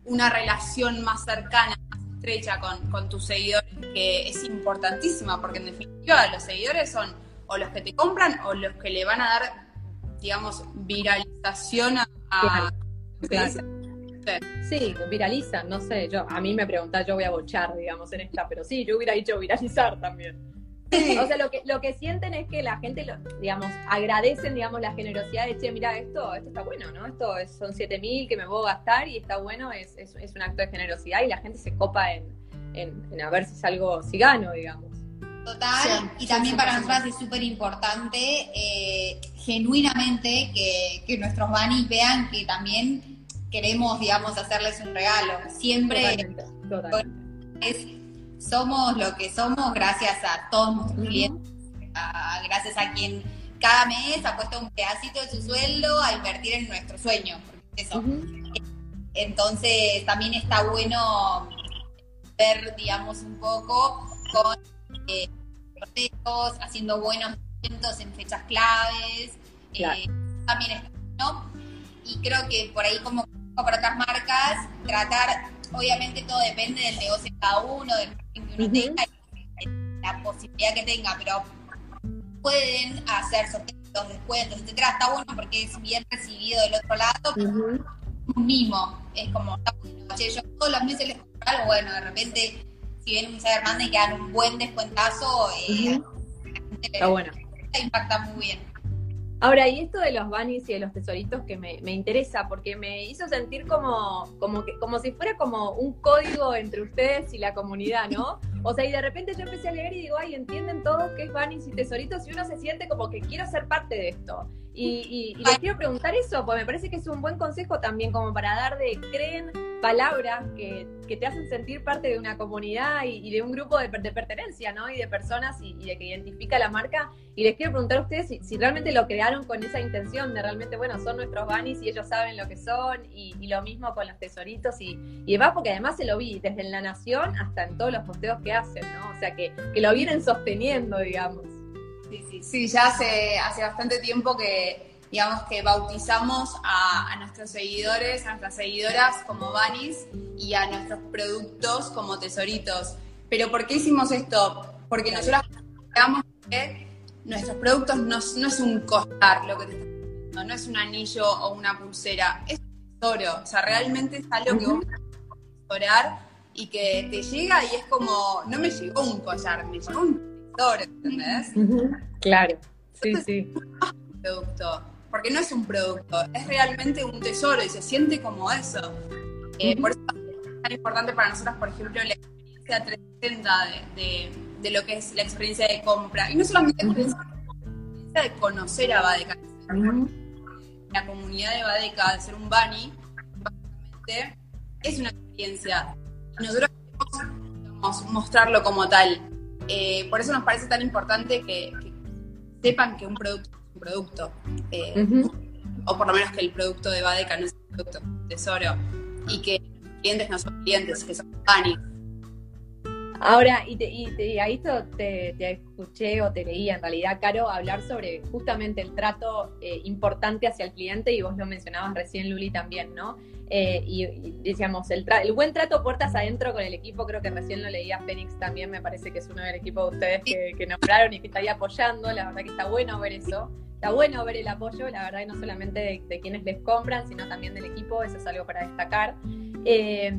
una relación más cercana, más estrecha con, con tus seguidores, que es importantísima, porque en definitiva los seguidores son o los que te compran o los que le van a dar, digamos, viralización a... Sí, viralizan, no sé, yo a mí me preguntás, yo voy a bochar, digamos, en esta, pero sí, yo hubiera dicho viralizar también. O sea, lo que, lo que sienten es que la gente, lo, digamos, agradecen, digamos, la generosidad de, che, mira, esto, esto está bueno, ¿no? Esto es, son 7 mil que me puedo gastar y está bueno, es, es, es, un acto de generosidad y la gente se copa en, en, a ver si es algo, si gano, digamos. Total, y también para nosotras es súper importante, eh, genuinamente, que, que nuestros bunnies vean que también queremos, digamos, hacerles un regalo. Siempre es somos lo que somos gracias a todos nuestros clientes, gracias a quien cada mes ha puesto un pedacito de su sueldo a invertir en nuestro sueño. Eso. Entonces también está bueno ver, digamos, un poco con eh, haciendo buenos eventos en fechas claves. Eh, también está bueno. Y creo que por ahí como para otras marcas, tratar, obviamente todo depende del negocio de cada uno, del que uno tenga la posibilidad que tenga, pero pueden hacer sorteos, descuentos, etcétera. Está bueno porque es bien recibido del otro lado, pero un mimo. Es como, yo todos los meses les compro algo, bueno, de repente, si viene un Cyber y que dan un buen descuentazo, eh, está bueno. impacta muy bien. Ahora, y esto de los bunnies y de los tesoritos que me, interesa, porque me hizo sentir como, como, que, como si fuera como un código entre ustedes y la comunidad, ¿no? O sea, y de repente yo empecé a leer y digo, ay, entienden todos qué es bunnies y tesoritos, y uno se siente como que quiero ser parte de esto. Y, y les quiero preguntar eso, pues me parece que es un buen consejo también como para dar de, creen palabras que, te hacen sentir parte de una comunidad y, de un grupo de, pertenencia, ¿no? Y de personas y, de que identifica la marca. Y les quiero preguntar a ustedes si, realmente lo crearon con esa intención de realmente, bueno, son nuestros bunnies y ellos saben lo que son y, lo mismo con los tesoritos y, y demás, porque además se lo vi desde en La Nación hasta en todos los posteos que hacen, ¿no? O sea, que, que lo vienen sosteniendo, digamos. Sí, sí, sí, ya hace, hace bastante tiempo que digamos que bautizamos a, nuestros seguidores, a nuestras seguidoras como Banis y a nuestros productos como tesoritos. Pero ¿por qué hicimos esto? Porque nosotros creamos que nuestros productos no, es un collar lo que te está diciendo, no es un anillo o una pulsera, es un tesoro. O sea, realmente es algo que vos tesorar y que te llega y es como, no me llegó un collar, me llegó un ¿entendés? Claro, sí, sí. Un producto porque no es un producto, es realmente un tesoro y se siente como eso. Eh, por eso es tan importante para nosotros, por ejemplo, la experiencia 360 de, de, lo que es la experiencia de compra. Y no solamente la experiencia de conocer a Badeca, la comunidad de Badeca, de ser un bunny, básicamente es una experiencia. Nosotros queremos mostrarlo como tal. Eh, por eso nos parece tan importante que, que sepan que un producto producto. Eh, o por lo menos que el producto de Badeca no es un producto, tesoro. Y que los clientes no son clientes, que son Dani. Ahora, y, te, y, ahí te, te, escuché o te leí en realidad, Caro, hablar sobre justamente el trato eh, importante hacia el cliente y vos lo mencionabas recién, Luli, también, ¿no? Eh, y, decíamos, el, el, buen trato puertas adentro con el equipo, creo que recién lo leía Fénix también, me parece que es uno del equipo de ustedes que, que nombraron y que está ahí apoyando, la verdad que está bueno ver eso está bueno ver el apoyo, la verdad, y no solamente de, quienes les compran, sino también del equipo, eso es algo para destacar. Eh,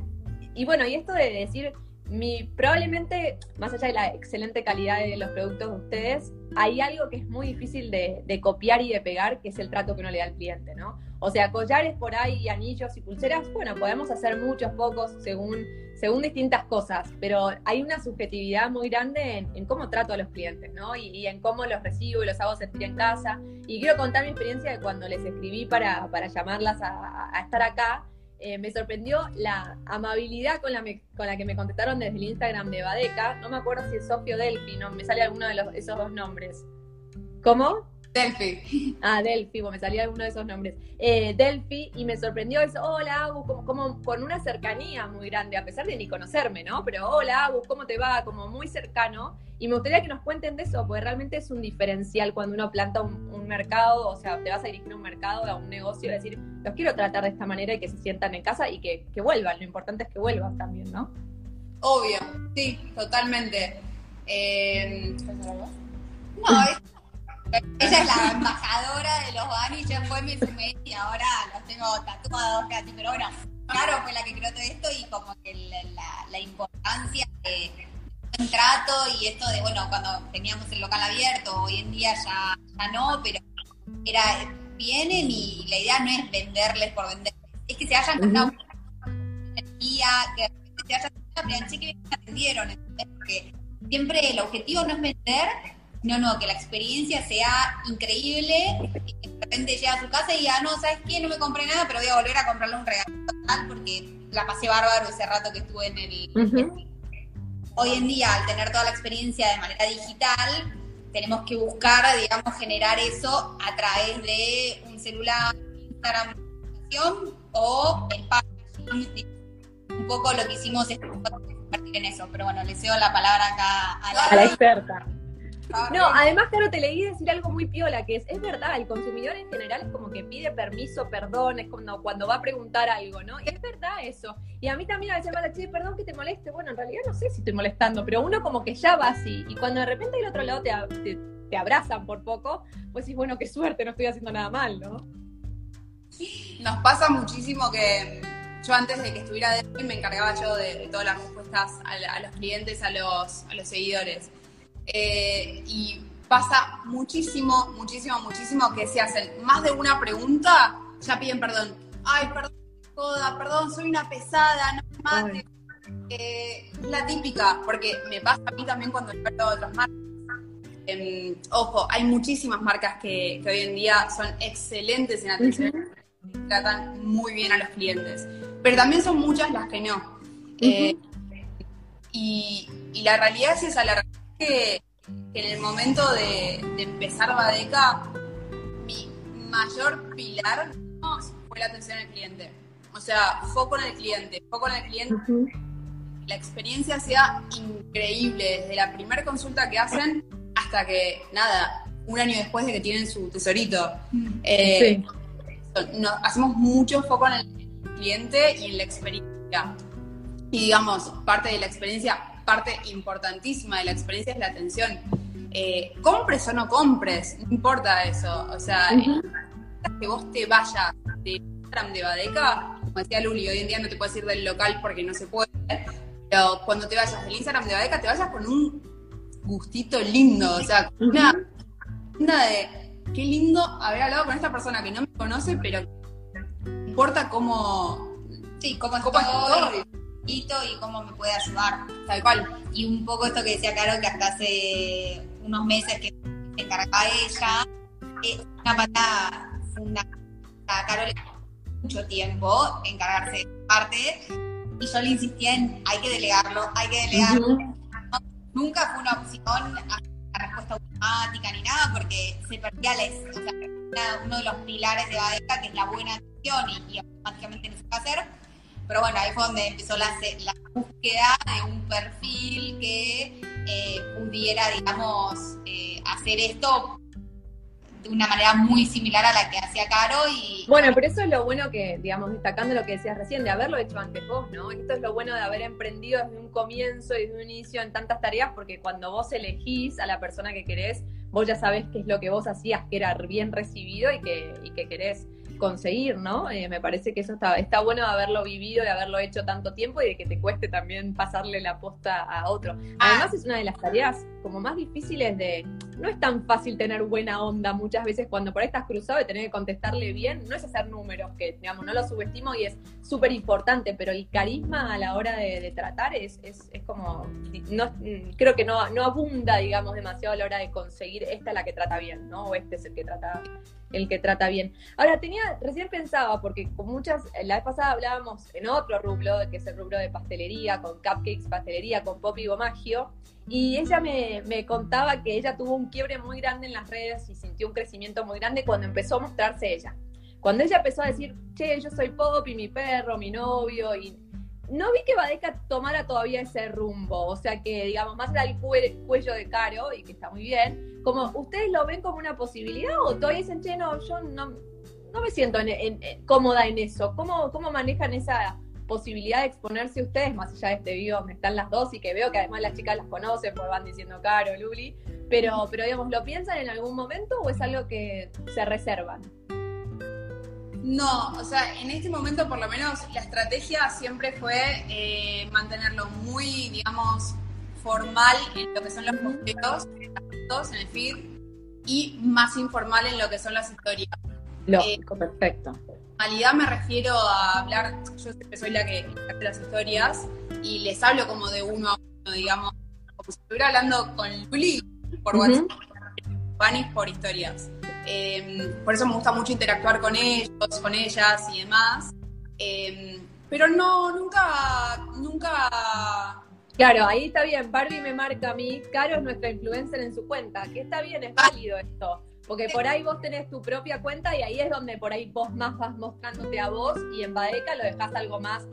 y bueno, y esto de decir mi, probablemente, más allá de la excelente calidad de los productos de ustedes, hay algo que es muy difícil de, copiar y de pegar, que es el trato que uno le da al cliente, ¿no? O sea, collares por ahí, anillos y pulseras, bueno, podemos hacer muchos, pocos, según, según distintas cosas, pero hay una subjetividad muy grande en, cómo trato a los clientes, ¿no? Y, y, en cómo los recibo y los hago sentir en casa. Y quiero contar mi experiencia de cuando les escribí para, para llamarlas a estar acá eh, me sorprendió la amabilidad con la, me, con la que me contestaron desde el Instagram de Badeca. No me acuerdo si es Sofio Delphi, no, me sale alguno de los, esos dos nombres. ¿Cómo? Delphi. Ah, Delphi, bueno, me salía alguno de esos nombres. Eh, Delphi, y me sorprendió eso, hola Agus, como, como, con una cercanía muy grande, a pesar de ni conocerme, ¿no? Pero hola Agus, ¿cómo te va? Como muy cercano. Y me gustaría que nos cuenten de eso, porque realmente es un diferencial cuando uno planta un, un mercado, o sea, te vas a dirigir a un mercado, a un negocio, y decir, los quiero tratar de esta manera y que se sientan en casa y que, que vuelvan. Lo importante es que vuelvan también, ¿no? Obvio, sí, totalmente. Eh, no, es ella es la embajadora de los Bani, ya fue mi primer y ahora los tengo tatuados casi, pero bueno, claro, fue la que creó todo esto y como que la, la, la importancia de un trato y esto de, bueno, cuando teníamos el local abierto, hoy en día ya, ya no, pero era, vienen y la idea no es venderles por venderles, es que se hayan ganado uh -huh. energía, que se hayan ganado, che, que bien atendieron, ¿entendés? porque siempre el objetivo no es vender, no, no, que la experiencia sea increíble y que de repente llega a su casa y diga, no, ¿sabes qué? No me compré nada, pero voy a volver a comprarle un regalo total porque la pasé bárbaro ese rato que estuve en el... Uh -huh. Hoy en día, al tener toda la experiencia de manera digital, tenemos que buscar, digamos, generar eso a través de un celular, Instagram, o el packaging. Un poco lo que hicimos es compartir en eso, pero bueno, le cedo la palabra acá a la, a la experta. No, además, claro, te leí decir algo muy piola, que es, es verdad, el consumidor en general es como que pide permiso, perdón, es como cuando va a preguntar algo, ¿no? Y es verdad eso. Y a mí también a veces me dice, perdón que te moleste. Bueno, en realidad no sé si estoy molestando, pero uno como que ya va así. Y cuando de repente del otro lado te, te, te abrazan por poco, pues sí, bueno, qué suerte, no estoy haciendo nada mal, ¿no? Nos pasa muchísimo que yo antes de que estuviera de me encargaba yo de, de todas las respuestas a, a, los clientes, a los, a los seguidores. Eh, y pasa muchísimo, muchísimo, muchísimo que se hacen más de una pregunta, ya piden perdón. Ay, perdón, joda, perdón, soy una pesada, no me mate. Eh, es la típica, porque me pasa a mí también cuando a otras marcas. Eh, ojo, hay muchísimas marcas que, que, hoy en día son excelentes en atención, uh -huh. tratan muy bien a los clientes, pero también son muchas las que no. Uh -huh. y, y, la realidad es esa, la realidad que, en el momento de, de, empezar Badeca, mi mayor pilar fue la atención al cliente. O sea, foco en el cliente, foco en el cliente. Uh -huh. La experiencia sea increíble, desde la primera consulta que hacen hasta que, nada, un año después de que tienen su tesorito. Eh, sí. no, hacemos mucho foco en el cliente y en la experiencia. Y digamos, parte de la experiencia parte importantísima de la experiencia es la atención. Eh, compres o no compres, no importa eso. O sea, uh -huh. que vos te vayas de Instagram de Badeca, como decía Luli, hoy en día no te puedes ir del local porque no se puede, pero cuando te vayas del Instagram de Badeca, te vayas con un gustito lindo, o sea, una, una de qué lindo haber hablado con esta persona que no me conoce, pero importa cómo. Sí, cómo, cómo estoy y cómo me puede ayudar. Tal cual. Y un poco esto que decía Caro, que hasta hace unos meses que se encargaba ella, es una pata fundamental. A Caro le mucho tiempo encargarse de parte y yo le insistía en hay que delegarlo, hay que delegarlo. Uh -huh. no, nunca fue una opción a la respuesta automática ni nada porque se perdía la, o sea, uno de los pilares de Badeca que es la buena atención y, y automáticamente no se puede hacer pero bueno, ahí fue donde empezó la, la búsqueda de un perfil que eh, pudiera, digamos, eh, hacer esto de una manera muy similar a la que hacía Caro y... Bueno, pero eso es lo bueno que, digamos, destacando lo que decías recién, de haberlo hecho antes vos, ¿no? Esto es lo bueno de haber emprendido desde un comienzo y desde un inicio en tantas tareas, porque cuando vos elegís a la persona que querés, vos ya sabés qué es lo que vos hacías, que era bien recibido y que, y que querés conseguir, ¿no? Eh, me parece que eso está, está bueno de haberlo vivido, de haberlo hecho tanto tiempo y de que te cueste también pasarle la posta a otro. Ah. Además es una de las tareas como más difíciles de... No es tan fácil tener buena onda muchas veces cuando por ahí estás cruzado y tener que contestarle bien, no es hacer números, que digamos, no lo subestimo y es súper importante, pero el carisma a la hora de, tratar es, es, es como... No, creo que no, no abunda, digamos, demasiado a la hora de conseguir esta es la que trata bien, ¿no? O este es el que trata el que trata bien. Ahora, tenía, recién pensaba, porque con muchas, la vez pasada hablábamos en otro rubro, que es el rubro de pastelería, con cupcakes, pastelería, con pop y gomagio, y ella me, me, contaba que ella tuvo un quiebre muy grande en las redes y sintió un crecimiento muy grande cuando empezó a mostrarse ella. Cuando ella empezó a decir, che, yo soy pop y mi perro, mi novio, y no vi que Badeca tomara todavía ese rumbo, o sea que, digamos, más allá del cuello de Caro, y que está muy bien, como, ¿ustedes lo ven como una posibilidad o todavía dicen, che, no, yo no, no me siento en, en, en, cómoda en eso? ¿Cómo, ¿Cómo manejan esa posibilidad de exponerse ustedes, más allá de este video donde están las dos y que veo que además las chicas las conocen, pues van diciendo Caro, Luli, pero, pero digamos, ¿lo piensan en algún momento o es algo que se reservan? No, o sea, en este momento por lo menos la estrategia siempre fue eh, mantenerlo muy, digamos, formal en lo que son los posteos, en el feed, y más informal en lo que son las historias. Lógico, eh, perfecto. Formalidad me refiero a hablar, yo siempre soy la que hace las historias, y les hablo como de uno a uno, digamos, como si estuviera hablando con Luli por uh -huh. WhatsApp, Vanis por historias. Eh, por eso me gusta mucho interactuar con ellos, con ellas y demás. Eh, pero no, nunca, nunca. Claro, ahí está bien. Barbie me marca a mí. Caro es nuestra influencer en su cuenta. Que está bien, es válido esto. Porque por ahí vos tenés tu propia cuenta y ahí es donde por ahí vos más vas mostrándote a vos y en Badeca lo dejás algo más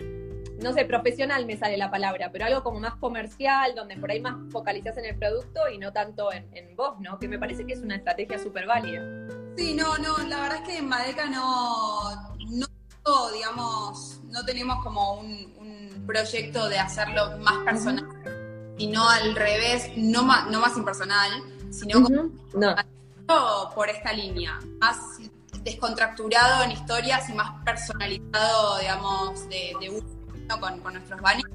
no sé, profesional me sale la palabra, pero algo como más comercial, donde por ahí más focalizás en el producto y no tanto en, en vos, ¿no? Que me parece que es una estrategia súper válida. Sí, no, no, la verdad es que en Madeca no, no, digamos, no tenemos como un, un proyecto de hacerlo más personal, sino al revés, no más, no más impersonal, sino uh -huh. como no. Por esta línea, más descontracturado en historias y más personalizado, digamos, de, de uso con, con nuestros baños,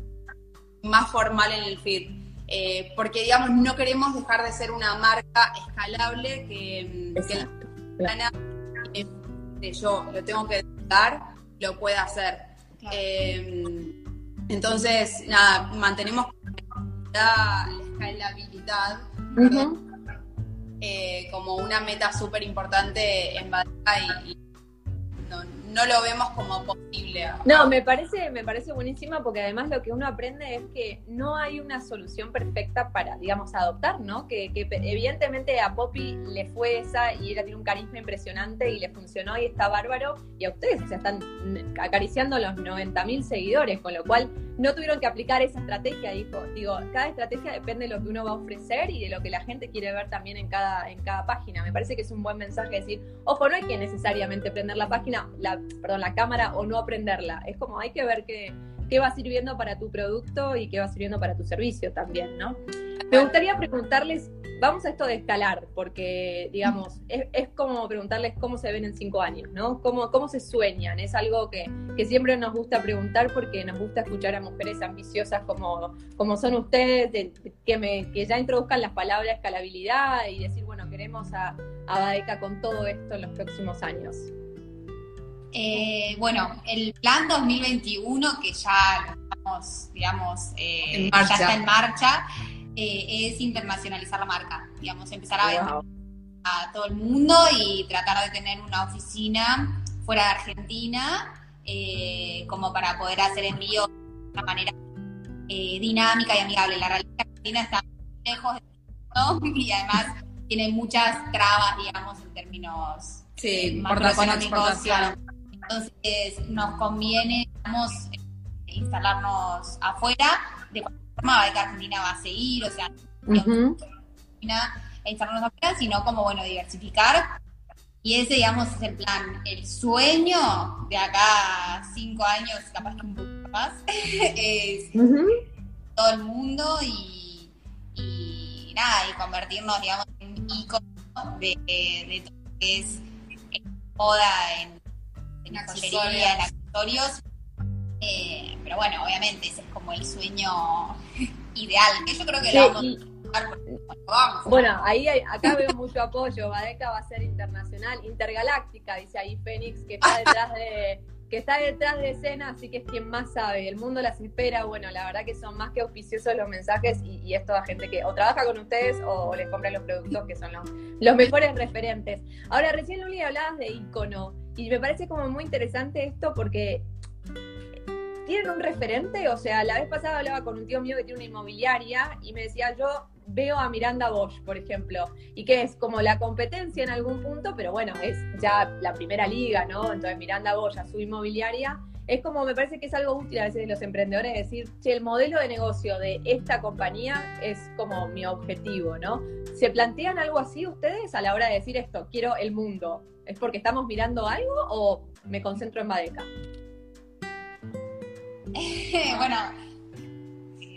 más formal en el feed. Eh, porque, digamos, no queremos dejar de ser una marca escalable que, Exacto, que la que yo lo tengo que dar, lo pueda hacer. Claro. Eh, entonces, nada, mantenemos la, la escalabilidad uh -huh. Eh, como una meta súper importante en Badalona y, y no, lo vemos como posible. No, me parece, me parece buenísima porque además lo que uno aprende es que no hay una solución perfecta para, digamos, adoptar, ¿no? Que, que evidentemente a Poppy le fue esa y ella tiene un carisma impresionante y le funcionó y está bárbaro. Y a ustedes, o sea, están acariciando los 90 mil seguidores, con lo cual no tuvieron que aplicar esa estrategia. Dijo, digo, cada estrategia depende de lo que uno va a ofrecer y de lo que la gente quiere ver también en cada, en cada página. Me parece que es un buen mensaje decir, ojo, no hay que necesariamente prender la página, la, perdón, la cámara o no aprenderla. Es como hay que ver qué, qué va sirviendo para tu producto y qué va sirviendo para tu servicio también, ¿no? Me gustaría preguntarles, vamos a esto de escalar, porque, digamos, es, es, como preguntarles cómo se ven en cinco años, ¿no? ¿Cómo, cómo se sueñan? Es algo que, que, siempre nos gusta preguntar porque nos gusta escuchar a mujeres ambiciosas como, como son ustedes, de, que, me, que ya introduzcan las palabras escalabilidad y decir, bueno, queremos a, a Badeca con todo esto en los próximos años. Eh, bueno, el plan 2021, que ya estamos, digamos, eh, ya está en marcha, eh, es internacionalizar la marca, digamos, empezar a vender wow. a todo el mundo y tratar de tener una oficina fuera de Argentina, eh, como para poder hacer envíos de una manera eh, dinámica y amigable. La realidad Argentina está lejos de todo y además tiene muchas trabas, digamos, en términos sí, macroeconómicos. Entonces nos conviene, digamos, instalarnos afuera. De cualquier forma, que Argentina va a seguir, o sea, uh -huh. a instalarnos afuera, sino como, bueno, diversificar. Y ese, digamos, es el plan. El sueño de acá a cinco años, capaz que un poco más, es uh -huh. todo el mundo y, y, nada, y convertirnos, digamos, en ícono de, de, todo lo que es moda en en joyería, en accesorios. Eh, pero bueno, obviamente ese es como el sueño ideal. Que yo creo que Sí, lo vamos y- vamos. Bueno, ahí hay- acá veo mucho apoyo. Badeca va a ser internacional, intergaláctica, dice ahí Fénix, que está detrás de que está detrás de escena, así que es quien más sabe. El mundo las espera. Bueno, la verdad que son más que auspiciosos los mensajes y, y es toda gente que o trabaja con ustedes o, les compra los productos que son los, los mejores referentes. Ahora, recién Luli hablabas de icono y me parece como muy interesante esto porque tienen un referente, o sea, la vez pasada hablaba con un tío mío que tiene una inmobiliaria y me decía, yo veo a Miranda Bosch, por ejemplo, y que es como la competencia en algún punto, pero bueno, es ya la primera liga, ¿no? Entonces Miranda Bosch a su inmobiliaria, es como, me parece que es algo útil a veces de los emprendedores decir, che, el modelo de negocio de esta compañía es como mi objetivo, ¿no? ¿Se plantean algo así ustedes a la hora de decir esto, quiero el mundo? ¿Es porque estamos mirando algo o me concentro en Badeca? bueno,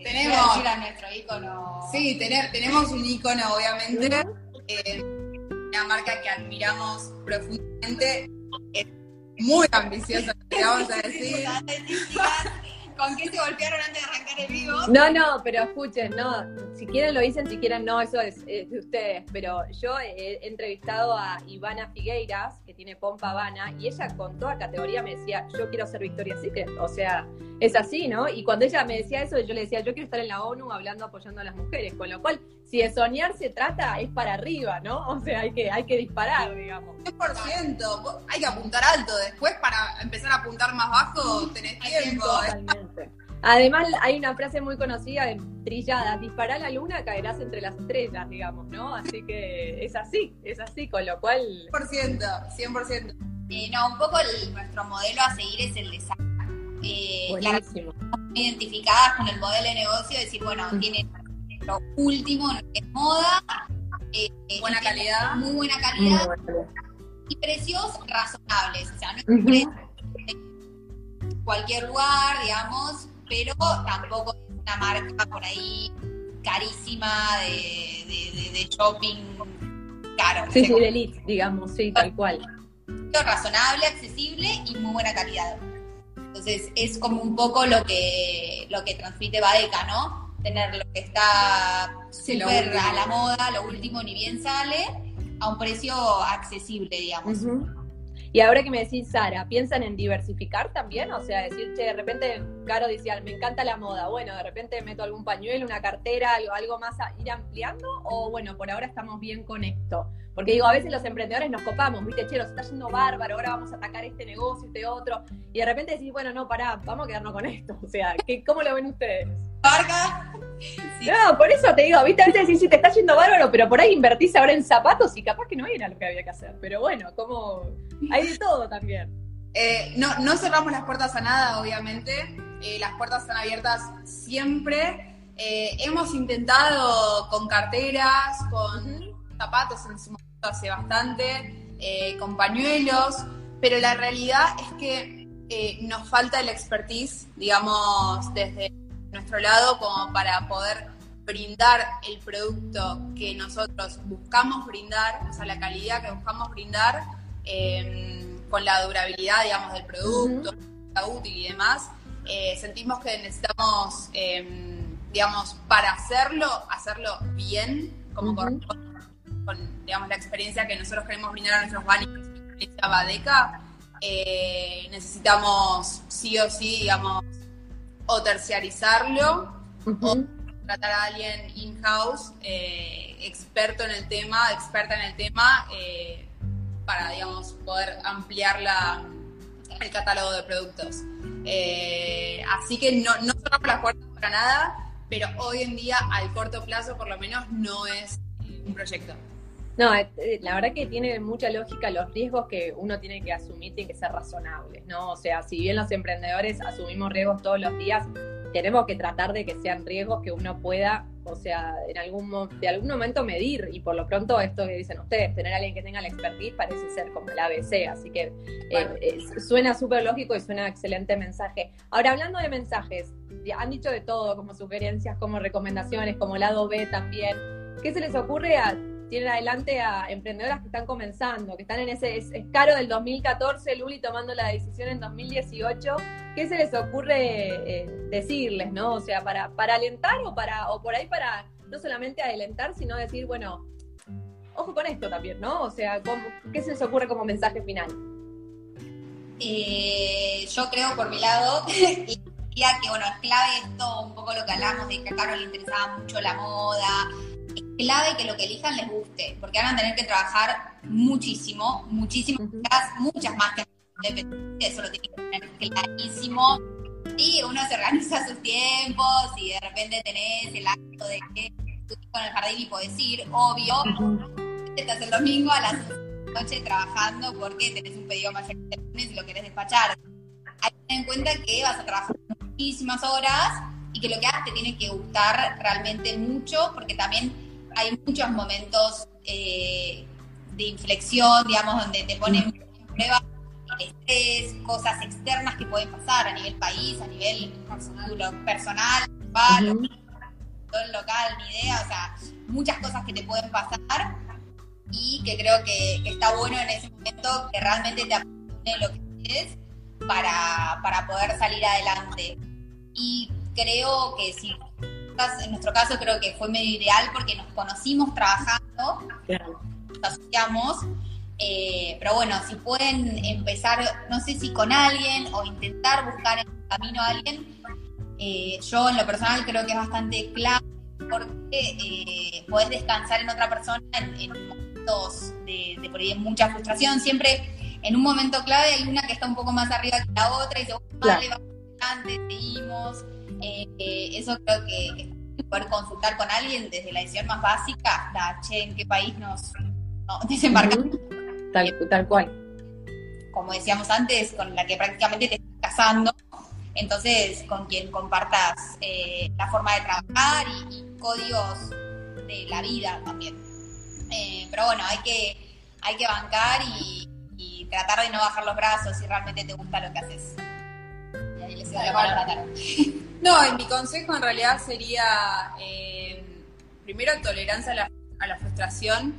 Tenemos- a nuestro ícono. Sí, tener, tenemos un icono, obviamente, eh, una marca que admiramos profundamente, es muy ambiciosa, te vamos a decir. ¿Con qué se golpearon antes de arrancar el vivo? No, no, pero escuchen, no, si quieren lo dicen, si quieren no, eso es, es de ustedes, pero yo he, entrevistado a Ivana Figueiras, que tiene Pompa Habana, y ella con toda categoría me decía, yo quiero ser Victoria's Secret, o sea, es así, ¿no? Y cuando ella me decía eso, yo le decía, yo quiero estar en la ONU hablando, apoyando a las mujeres, con lo cual, si de soñar se trata, es para arriba, ¿no? O sea, hay que, hay que disparar, digamos. 100%, vos- hay que apuntar alto, después para empezar a apuntar más bajo tenés tiempo. Totalmente. Además, hay una frase muy conocida, trillada, dispará a la luna, caerás entre las estrellas, digamos, ¿no? Así que es así, es así, con lo cual... 100%, 100%. Eh, no, un poco el- nuestro modelo a seguir es el de Sara. Eh, Buenísimo. identificadas con el modelo de negocio, decir, bueno, Mm. tiene lo último en moda, eh, eh, Buena calidad. muy buena Muy calidad y precios razonables. O sea, no es un precio en cualquier lugar, digamos, pero tampoco es una marca por ahí carísima de, de- de- de shopping caro. Sí, sí, de elite, digamos, sí, tal cual. razonable, accesible y muy buena calidad. Entonces es como un poco lo que lo que transmite Badeca, ¿no? Tener lo que está Sí, lo súper último. a la moda, lo último ni bien sale, a un precio accesible, digamos. Ujú. Y ahora que me decís, Sara, ¿piensan en diversificar también? O sea, decir, che, de repente, Caro decía, me encanta la moda. Bueno, de repente meto algún pañuelo, una cartera, algo, algo más a ir ampliando. O bueno, por ahora estamos bien con esto. Porque digo, a veces los emprendedores nos copamos, viste, che, nos está yendo bárbaro, ahora vamos a atacar este negocio, este otro. Y de repente decís, bueno, no, pará, vamos a quedarnos con esto. O sea, ¿qué, ¿cómo lo ven ustedes? Sí. No, por eso te digo, viste, a veces decís, sí, te está yendo bárbaro, pero por ahí invertís ahora en zapatos y capaz que no era lo que había que hacer. Pero bueno, como hay de todo también. Eh, no, no cerramos las puertas a nada, obviamente. Eh, las puertas están abiertas siempre. Eh, hemos intentado con carteras, con zapatos en su momento hace bastante, con pañuelos, pero la realidad es que nos falta el expertise, digamos, desde nuestro lado como para poder brindar el producto que nosotros buscamos brindar, o sea, la calidad que buscamos brindar, eh, con la durabilidad, digamos, del producto, la útil y demás, eh, sentimos que necesitamos, eh, digamos, para hacerlo, hacerlo bien, como corresponde, con, digamos, la experiencia que nosotros queremos brindar a nuestros baños, la experiencia Badeca, eh, necesitamos sí o sí, digamos, o terciarizarlo Ujú. tratar a alguien in-house, eh, experto en el tema, experta en el tema, eh, para, digamos, poder ampliar la, el catálogo de productos. Eh, así que no, no cerramos las puertas para nada, pero hoy en día, al corto plazo, por lo menos, no es un proyecto. No, eh, eh, la verdad que tiene mucha lógica los riesgos que uno tiene que asumir, tienen que ser razonables, ¿no? O sea, si bien los emprendedores asumimos riesgos todos los días, tenemos que tratar de que sean riesgos que uno pueda, o sea, en algún de algún momento medir. Y por lo pronto, esto que dicen ustedes, tener a alguien que tenga la expertise parece ser como el ABC. Así que eh, Bueno. eh, suena súper lógico y suena excelente mensaje. Ahora, hablando de mensajes, han dicho de todo, como sugerencias, como recomendaciones, como lado B también. ¿Qué se les ocurre a tienen adelante a emprendedoras que están comenzando, que están en ese es, caro del 2014, Luli tomando la decisión en 2018. ¿Qué se les ocurre eh, decirles, no? O sea, para, alentar o para o por ahí para no solamente adelantar, sino decir, bueno, ojo con esto también, ¿no? O sea, ¿qué se les ocurre como mensaje final? Eh, yo creo por mi lado, que bueno, es clave esto, un poco lo que hablamos de que a Caro le interesaba mucho la moda, es clave que lo que elijan les guste, porque van a tener que trabajar muchísimo, muchísimas, muchas más que eso lo tienen que tener clarísimo. Y uno se organiza sus tiempos y de repente tenés el acto de que con el jardín y podés ir, obvio, estás el domingo a las noche trabajando porque tenés un pedido mayor que lunes y lo querés despachar. Hay que tener en cuenta que vas a trabajar muchísimas horas y que lo que hagas te tiene que gustar realmente mucho porque también hay muchos momentos eh, de inflexión, digamos, donde te ponen en prueba el estrés, cosas externas que pueden pasar a nivel país, a nivel personal, personal el local, ni idea, o sea, muchas cosas que te pueden pasar y que creo que, está bueno en ese momento que realmente te apasione lo que quieres para, para poder salir adelante. Y creo que si en nuestro caso creo que fue medio ideal porque nos conocimos trabajando, nos asociamos, eh, pero bueno, si pueden empezar, no sé si con alguien o intentar buscar en el camino a alguien, eh, yo en lo personal creo que es bastante clave porque eh, podés descansar en otra persona en, momentos de, de, por ahí mucha frustración. Siempre en un momento clave hay una que está un poco más arriba que la otra y se vale, vamos adelante, seguimos. Eh, eh, eso creo que, poder consultar con alguien desde la decisión más básica hasta, che, ¿en qué país nos, desembarcamos? tal, tal cual. Como decíamos antes, con la que prácticamente te estás casando entonces con quien compartas eh, la forma de trabajar y, códigos de la vida también. Eh, pero bueno, hay que, hay que bancar y, tratar de no bajar los brazos si realmente te gusta lo que haces. Y ahí les la palabra No, y mi consejo en realidad sería, eh, primero, tolerancia a la, frustración,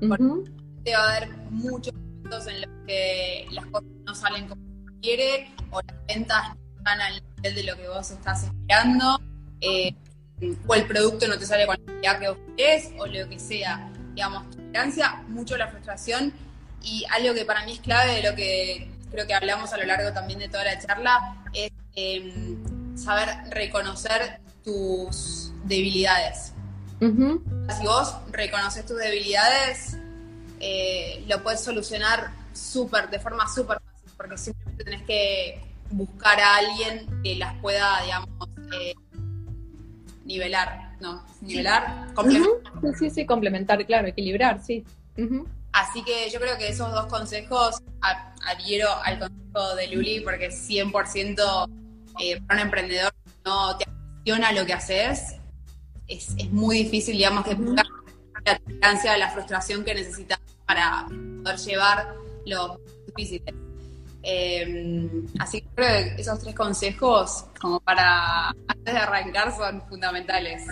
porque va a haber muchos momentos en los que las cosas no salen como quiere o las ventas al nivel de lo que vos estás esperando, eh, o el producto no te sale con la calidad que vos querés, o lo que sea. Digamos, tolerancia, mucho la frustración, y algo que para mí es clave de lo que creo que hablamos a lo largo también de toda la charla, es em, saber reconocer tus debilidades. Si vos reconoces tus debilidades, eh, lo puedes solucionar súper, de forma súper fácil, porque simplemente tenés que buscar a alguien que las pueda, digamos, eh, nivelar, ¿no? Nivelar, complementar. Sí, sí, complementar, claro, equilibrar, sí. Así que yo creo que esos dos consejos adhiero al consejo de Luli porque 100% eh, para un emprendedor no te apasiona lo que haces, es, muy difícil, digamos, que uh la tolerancia, la frustración que necesitas para poder llevar lo difíciles. Em, así que creo que esos tres consejos, como para antes de arrancar, son fundamentales.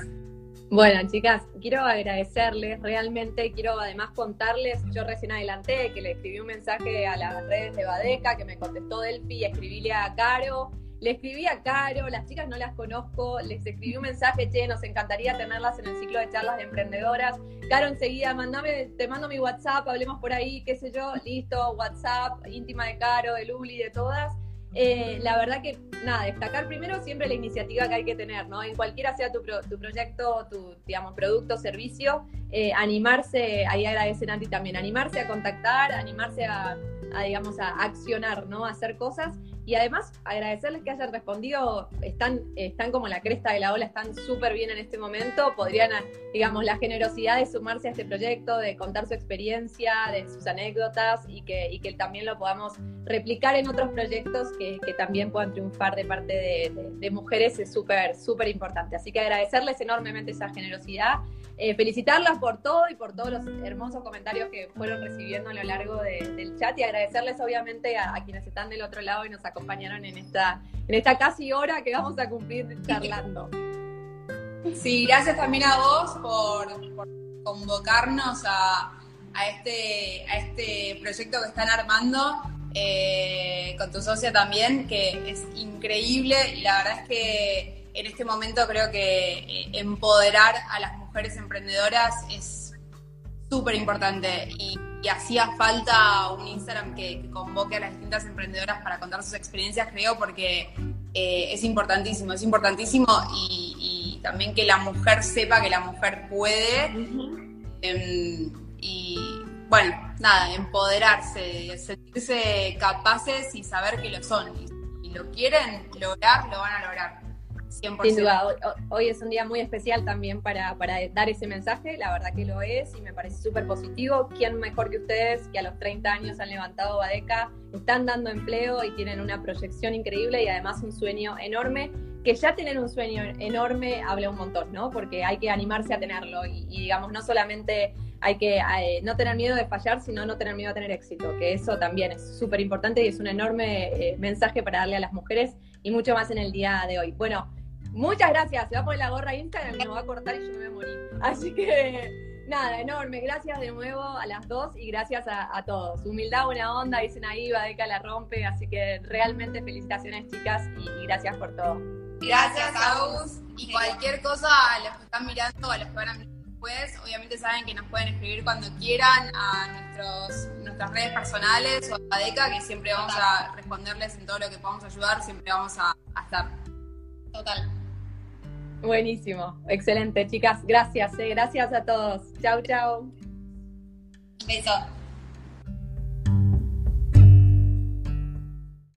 Bueno, chicas, quiero agradecerles realmente, quiero además contarles, yo recién adelanté que le escribí un mensaje a las redes de Badeca, que me contestó Delphi, escribíle a Caro, le escribí a Caro, las chicas no las conozco, les escribí un mensaje, che, nos encantaría tenerlas en el ciclo de charlas de emprendedoras. Caro enseguida, mandame, te mando mi WhatsApp, hablemos por ahí, qué sé yo, listo, WhatsApp, íntima de Caro, de Luli, de todas. Eh, la verdad que, nada, destacar primero siempre la iniciativa que hay que tener, ¿no? En cualquiera sea tu, tu proyecto, tu, digamos, producto, servicio, eh, animarse, ahí agradecen a ti también, animarse a contactar, animarse a, a, digamos, a accionar, ¿no? A hacer cosas y además, agradecerles que hayan respondido, están, están como la cresta de la ola, están súper bien en este momento, podrían, digamos, la generosidad de sumarse a este proyecto, de contar su experiencia, de sus anécdotas y que, y que también lo podamos replicar en otros proyectos que, que también puedan triunfar de parte de, de mujeres es súper, súper importante. Así que agradecerles enormemente esa generosidad eh, felicitarlas por todo y por todos los hermosos comentarios que fueron recibiendo a lo largo del chat y agradecerles obviamente a, quienes están del otro lado y nos acompañaron en esta, en esta casi hora que vamos a cumplir charlando. Sí, gracias también a vos por, convocarnos a, este, a este proyecto que están armando eh, con tu socia también, que es increíble y la verdad es que en este momento creo que eh, empoderar a las mujeres emprendedoras es súper importante y, hacía falta un Instagram que, convoque a las distintas emprendedoras para contar sus experiencias, creo, porque eh, es importantísimo, es importantísimo y, también que la mujer sepa que la mujer puede. Em, y bueno, nada, empoderarse, sentirse capaces y saber que lo son. Y si lo quieren lograr, lo van a lograr. Sin duda, hoy, es un día muy especial también para, dar ese mensaje, la verdad que lo es y me parece súper positivo. ¿Quién mejor que ustedes que a los 30 años han levantado Badeca, están dando empleo y tienen una proyección increíble y además un sueño enorme? Que ya tener un sueño enorme habla un montón, ¿no? Porque hay que animarse a tenerlo y, digamos, no solamente hay que eh, no tener miedo de fallar, sino no tener miedo a tener éxito, que eso también es súper importante y es un enorme eh, mensaje para darle a las mujeres y mucho más en el día de hoy. Bueno, Muchas gracias. Se va a poner la gorra Instagram, me va a cortar y yo me voy a morir. Así que nada, enorme. Gracias de nuevo a las dos y gracias a, todos. Humildad, buena onda, dicen ahí, Badeca la rompe. Así que realmente felicitaciones, chicas, y, gracias por todo. Gracias, Agus. Y cualquier cosa a los que están mirando, a los que van a mirar después, obviamente saben que nos pueden escribir cuando quieran a nuestros, nuestras redes personales o a Badeca, que siempre vamos a responderles en todo lo que podamos ayudar, siempre vamos a estar. Total. Buenísimo, excelente, chicas. Gracias, eh. gracias a todos. Chau, chau. Beso.